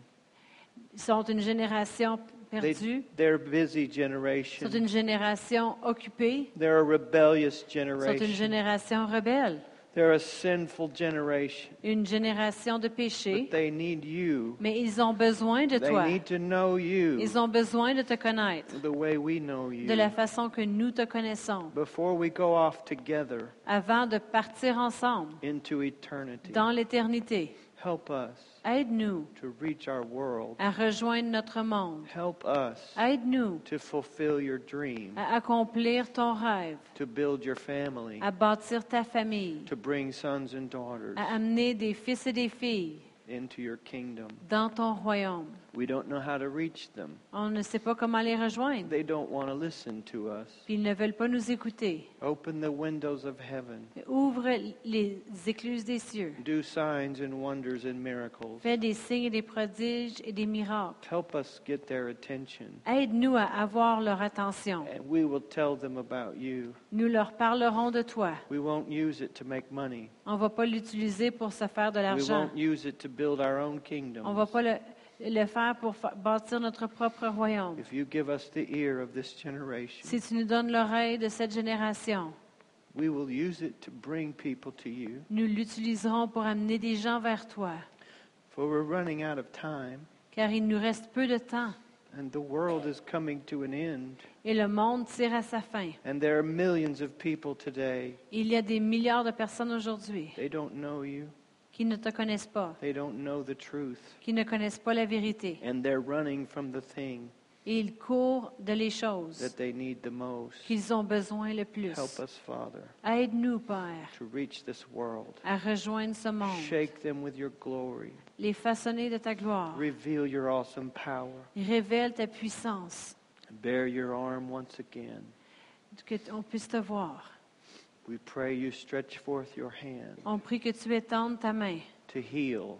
Ils sont une génération perdue. they're a busy Ils generation. sont une génération occupée. They're a rebellious Ils sont une generation. génération rebelle. They're a sinful generation, une génération de péché, but they need you. mais ils ont besoin de They toi. need to know you Ils ont besoin de te connaître. the way we know de la façon que nous te connaissons. Before we go off together Avant de partir ensemble. into eternity, dans l'éternité, help us aide-nous to reach our world. à rejoindre notre monde. Help us Aide-nous to fulfill your dream, à accomplir ton rêve, to build your family, à bâtir ta famille, to bring sons and daughters à amener des fils et des filles into your kingdom. dans ton royaume. We don't know how to reach them. On ne sait pas comment les rejoindre. They don't want to listen to us. Puis ils ne veulent pas nous écouter. Open the windows of heaven. Ouvre les écluses des cieux. Do signs and wonders and miracles. Fais des signes et des prodiges et des miracles. Help us get their attention. Aide-nous à avoir leur attention. And we will tell them about you. Nous leur parlerons de toi. We won't use it to make money. On ne va pas l'utiliser pour se faire de We l'argent. won't use it to build our own On ne kingdom. va pas le, le faire pour bâtir notre propre royaume. If you give us the ear of this generation, Si tu nous donnes l'oreille de cette génération, we will use it to bring people to you. nous l'utiliserons pour amener des gens vers toi. For we're running out of time, Car il nous reste peu de temps and the world is coming to an end. et le monde tire à sa fin. And there are millions of people today. Il y a des milliards de personnes aujourd'hui They don't know you. Qui ne te connaissent pas, They don't know the truth. qui ne connaissent pas la vérité. And they're running from the thing Et ils courent de les choses that they need the most. qu'ils ont besoin le plus. Help us, Father, Aide-nous, Père, to reach this world. à rejoindre ce monde, Shake them with your glory. les façonner de ta gloire. Reveal your awesome power. Révèle ta puissance, Bear your arm once again. que on puisse te voir. We pray you stretch forth your hand On prie que tu étendes ta main to heal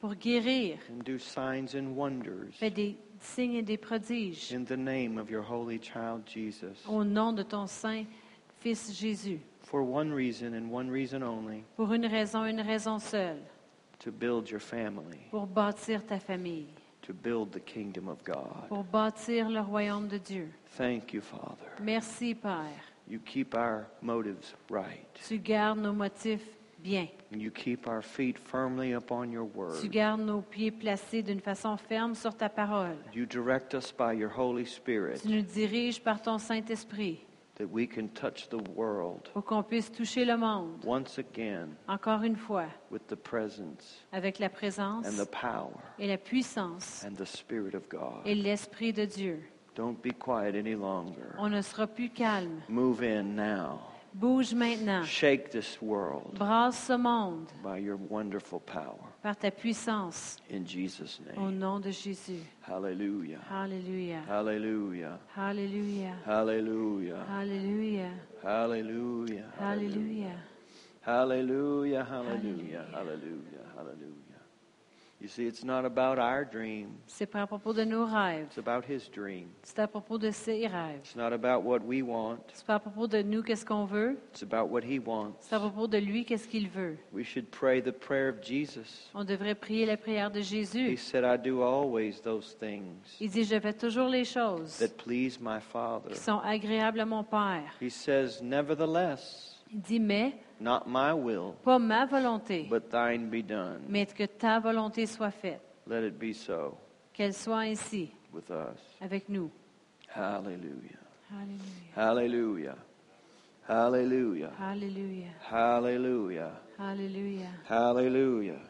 pour guérir. and do signs and wonders Fais des signes et des prodiges in the name of your holy child Jesus. au nom de ton saint Fils Jésus. For one reason and one reason only Pour une raison, une raison seule, to build your family, pour bâtir ta famille, to build the kingdom of God. pour bâtir le royaume de Dieu. Thank you, Father. Merci, Père. You keep our motives right. Tu gardes nos motifs bien. And you keep our feet firmly upon your Tu gardes nos pieds placés d'une façon ferme sur ta parole. You direct us by your Holy Spirit Tu nous diriges par ton Saint-Esprit that we can touch the world pour qu'on puisse toucher le monde, once again encore une fois, with the presence avec la présence and the power et la puissance and the Spirit of God. et l'Esprit de Dieu. Don't be quiet any longer. On ne sera plus calme. Move in now. Bouge maintenant. Shake this world Brasse ce monde by your wonderful power. par ta puissance In Jesus' au name. nom de Jésus. Hallelujah. Alléluia. Hallelujah. Alléluia. Hallelujah. Alléluia. Hallelujah. Alléluia. Hallelujah. Hallelujah. Hallelujah. Hallelujah. Hallelujah. You see, it's not about our dream. C'est pas à propos de nos rêves. It's about his dream. C'est à propos de ses rêves. It's not about what we want. C'est pas à propos de nous qu'est-ce qu'on veut. It's about what he wants. C'est à propos de lui qu'est-ce qu'il veut. We should pray the prayer of Jesus. On devrait prier la prière de He Jésus. said, I do always those things Il dit, je fais toujours les choses that please my Father. qui sont agréables à mon Père. He says, Nevertheless, Il dit, mais not my will, pas ma volonté, but thine be done. mais que ta volonté soit faite. Let it be so Qu'elle soit ainsi with us. avec nous. Hallelujah. Alléluia. Hallelujah. Hallelujah. Alléluia. Hallelujah. Alléluia. Hallelujah.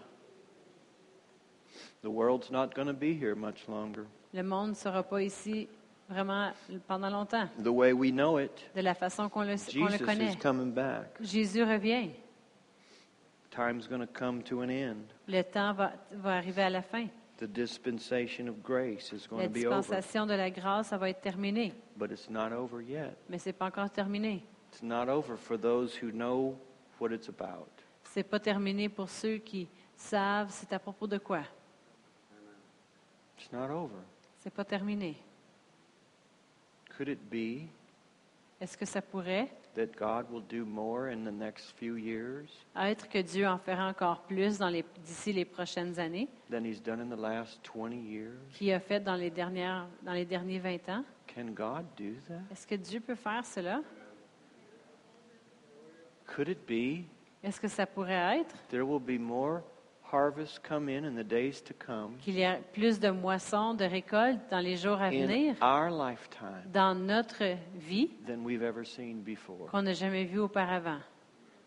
The world's not going to be here much longer. Le monde ne sera pas ici vraiment pendant longtemps, The way we know it, de la façon qu'on le, connaît. is coming back. Jésus revient. Time's going to come to an end. Le temps va, va arriver à la fin. The dispensation of grace is going La to be over, dispensation de la grâce, ça va être terminé. but it's not over yet. Mais c'est pas encore terminé. It's not over for those who know what it's about. C'est pas terminé pour ceux qui savent c'est à propos de quoi. It's not over. C'est pas terminé. Could it be Est-ce que ça pourrait that God will do more in the next few years être que Dieu en fera encore plus dans les- d'ici les prochaines années than He's done in the last 20 years? qu'il a fait dans les, dernières, dans les derniers 20 ans? Can God do that? Est-ce que Dieu peut faire cela? Could it be Est-ce que ça pourrait être? there will be more harvests come in in the days to come qu'il y a plus de moissons, de récoltes dans les jours à in venir, our lifetime dans notre vie, than we've ever seen before? qu'on n'a jamais vu auparavant?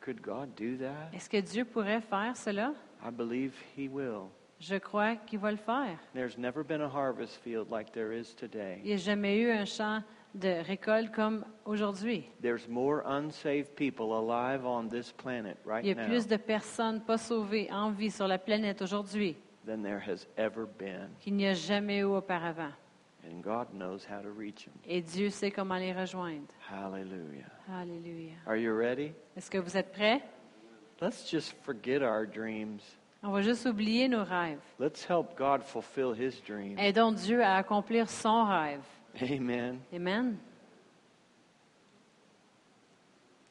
Could God do that? Est-ce que Dieu pourrait faire cela? I believe He will. Je crois qu'il va le faire. There's never been a harvest field like there is today. Il n'y a jamais eu un champ de récolte comme aujourd'hui. There's more unsaved people alive on this planet right Il y a now plus de personnes pas sauvées en vie sur la planète aujourd'hui than there has ever been. qu'il n'y a jamais eu auparavant. And God knows how to reach them. Et Dieu sait comment les rejoindre. Hallelujah. Alléluia. Are you ready? Est-ce que vous êtes prêts? Let's just forget our dreams. On va juste oublier nos rêves. Let's help God fulfill His dreams. Aidons Dieu à accomplir son rêve. Amen. Amen.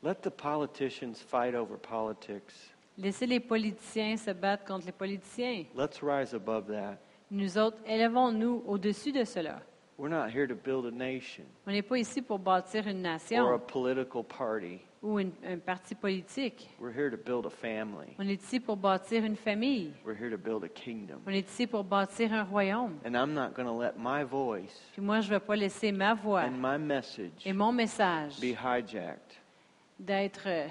Let the politicians fight over politics. Laissez les politiciens se battre contre les politiciens. Let's rise above that. Nous autres, élevons-nous au-dessus de cela. We're not here to build a nation On n'est pas ici pour bâtir une or a nation political party. Ou une- un parti politique. We're here to build a family. On est ici pour bâtir une famille. We're here to build a kingdom. On est ici pour bâtir un royaume. And I'm not going to let my voice Puis moi, je ne vais pas laisser ma voix and my message et mon message be hijacked d'être euh,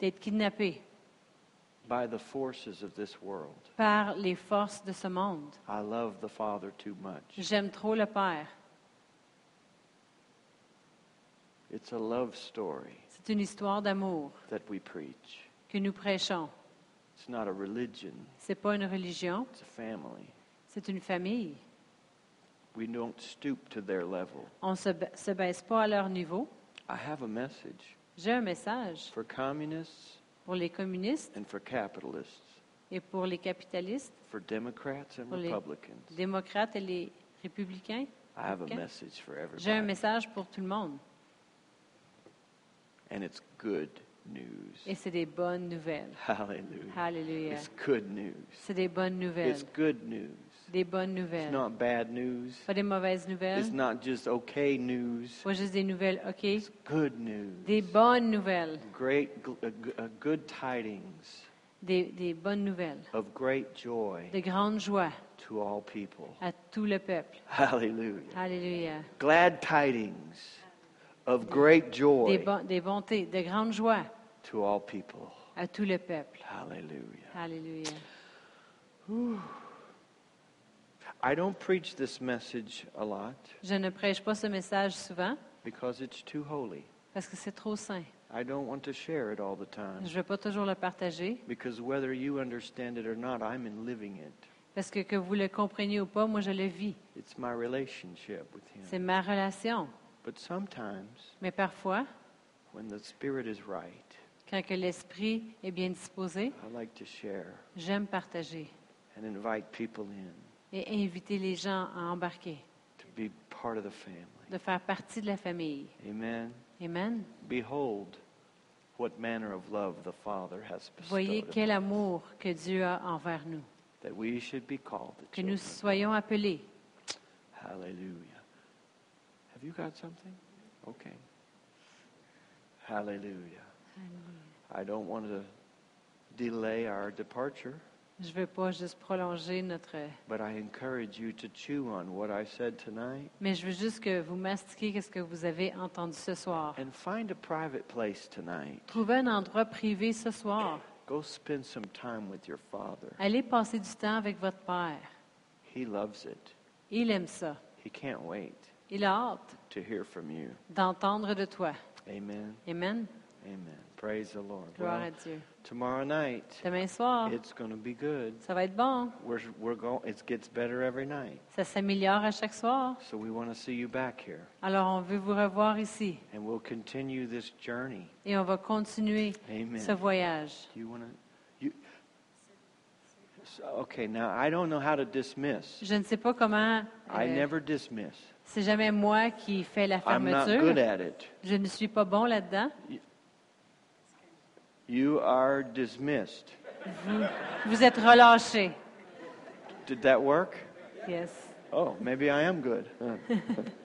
d'être kidnappé by the forces of this world. par les forces de ce monde. I love the Father too much. J'aime trop le Père. It's a love story C'est une histoire d'amour that we preach. que nous prêchons. It's not a religion, C'est pas une religion, it's a family. c'est une famille. We don't stoop to their level. On ne se, ba- se baisse pas à leur niveau. I have a message J'ai un message for communists pour les communistes and for capitalists, et pour les capitalistes, for Democrats and Pour les- Republicans. démocrates et les républicains. I have a Okay. message for J'ai un everybody. message pour tout le monde. And it's good news. Et c'est des bonnes nouvelles. Hallelujah. Alléluia. It's good news. C'est des bonnes nouvelles. It's good news. Des bonnes It's nouvelles. not bad news. Pas des mauvaises nouvelles. It's not just okay news. Pas juste des nouvelles OK. It's good news. Des bonnes nouvelles. Great, uh, good tidings Des, des bonnes nouvelles. of great joy De grande joie to all people. à tout le peuple. Hallelujah. Alléluia. Glad tidings of great Des, joy bon- des bontés, de grande joie to all people. à tout le peuple. Hallelujah. Alléluia. I don't preach this message a lot Je ne prêche pas ce message souvent because it's too holy. parce que c'est trop saint. I don't want to share it all the time Je ne veux pas toujours le partager because whether you understand it or not, I'm in living it. parce que que vous le compreniez ou pas, moi je le vis. It's my relationship with C'est Him. ma relation. But sometimes, Mais parfois, when the Spirit is right, quand que l'esprit est bien disposé, I like to share j'aime partager and invite people in et inviter les gens à embarquer, to be part of the family. de faire partie de la famille. Amen. Amen. Behold, what manner of love the Father has Voyez bestowed quel amour que Dieu a envers nous, that we should be called the que nous children soyons appelés. Hallelujah. Have you got something? Okay. Hallelujah. I don't want to delay our departure, Je ne veux pas juste prolonger notre... but I encourage you to chew on what I said tonight Mais je veux juste que vous mastiquiez ce que vous avez entendu ce soir. and find a private place tonight. Trouvez un endroit privé ce soir. Go spend some time with your Father. Allez passer du temps avec votre Père. He loves it. Il aime ça. He can't wait Il a hâte to hear from you. d'entendre de toi. Amen. Amen. Amen. Praise the Lord. Gloire à Dieu. tomorrow night, Demain soir, it's going to be good. ça va être bon. We're, we're going, it gets better every night. Ça s'améliore à chaque soir. So we want to see you back here. Alors, on veut vous revoir ici. And we'll continue this journey. Et on va continuer Amen. ce voyage. You want to, you, so, okay, now I don't know how to dismiss. Je ne sais pas comment... I euh, never dismiss. C'est jamais moi qui fais la I'm not good fermeture. at it. Je ne suis pas bon là-dedans. You are dismissed. Vous, êtes relâché. Did that work? Yes. Oh, maybe I am good.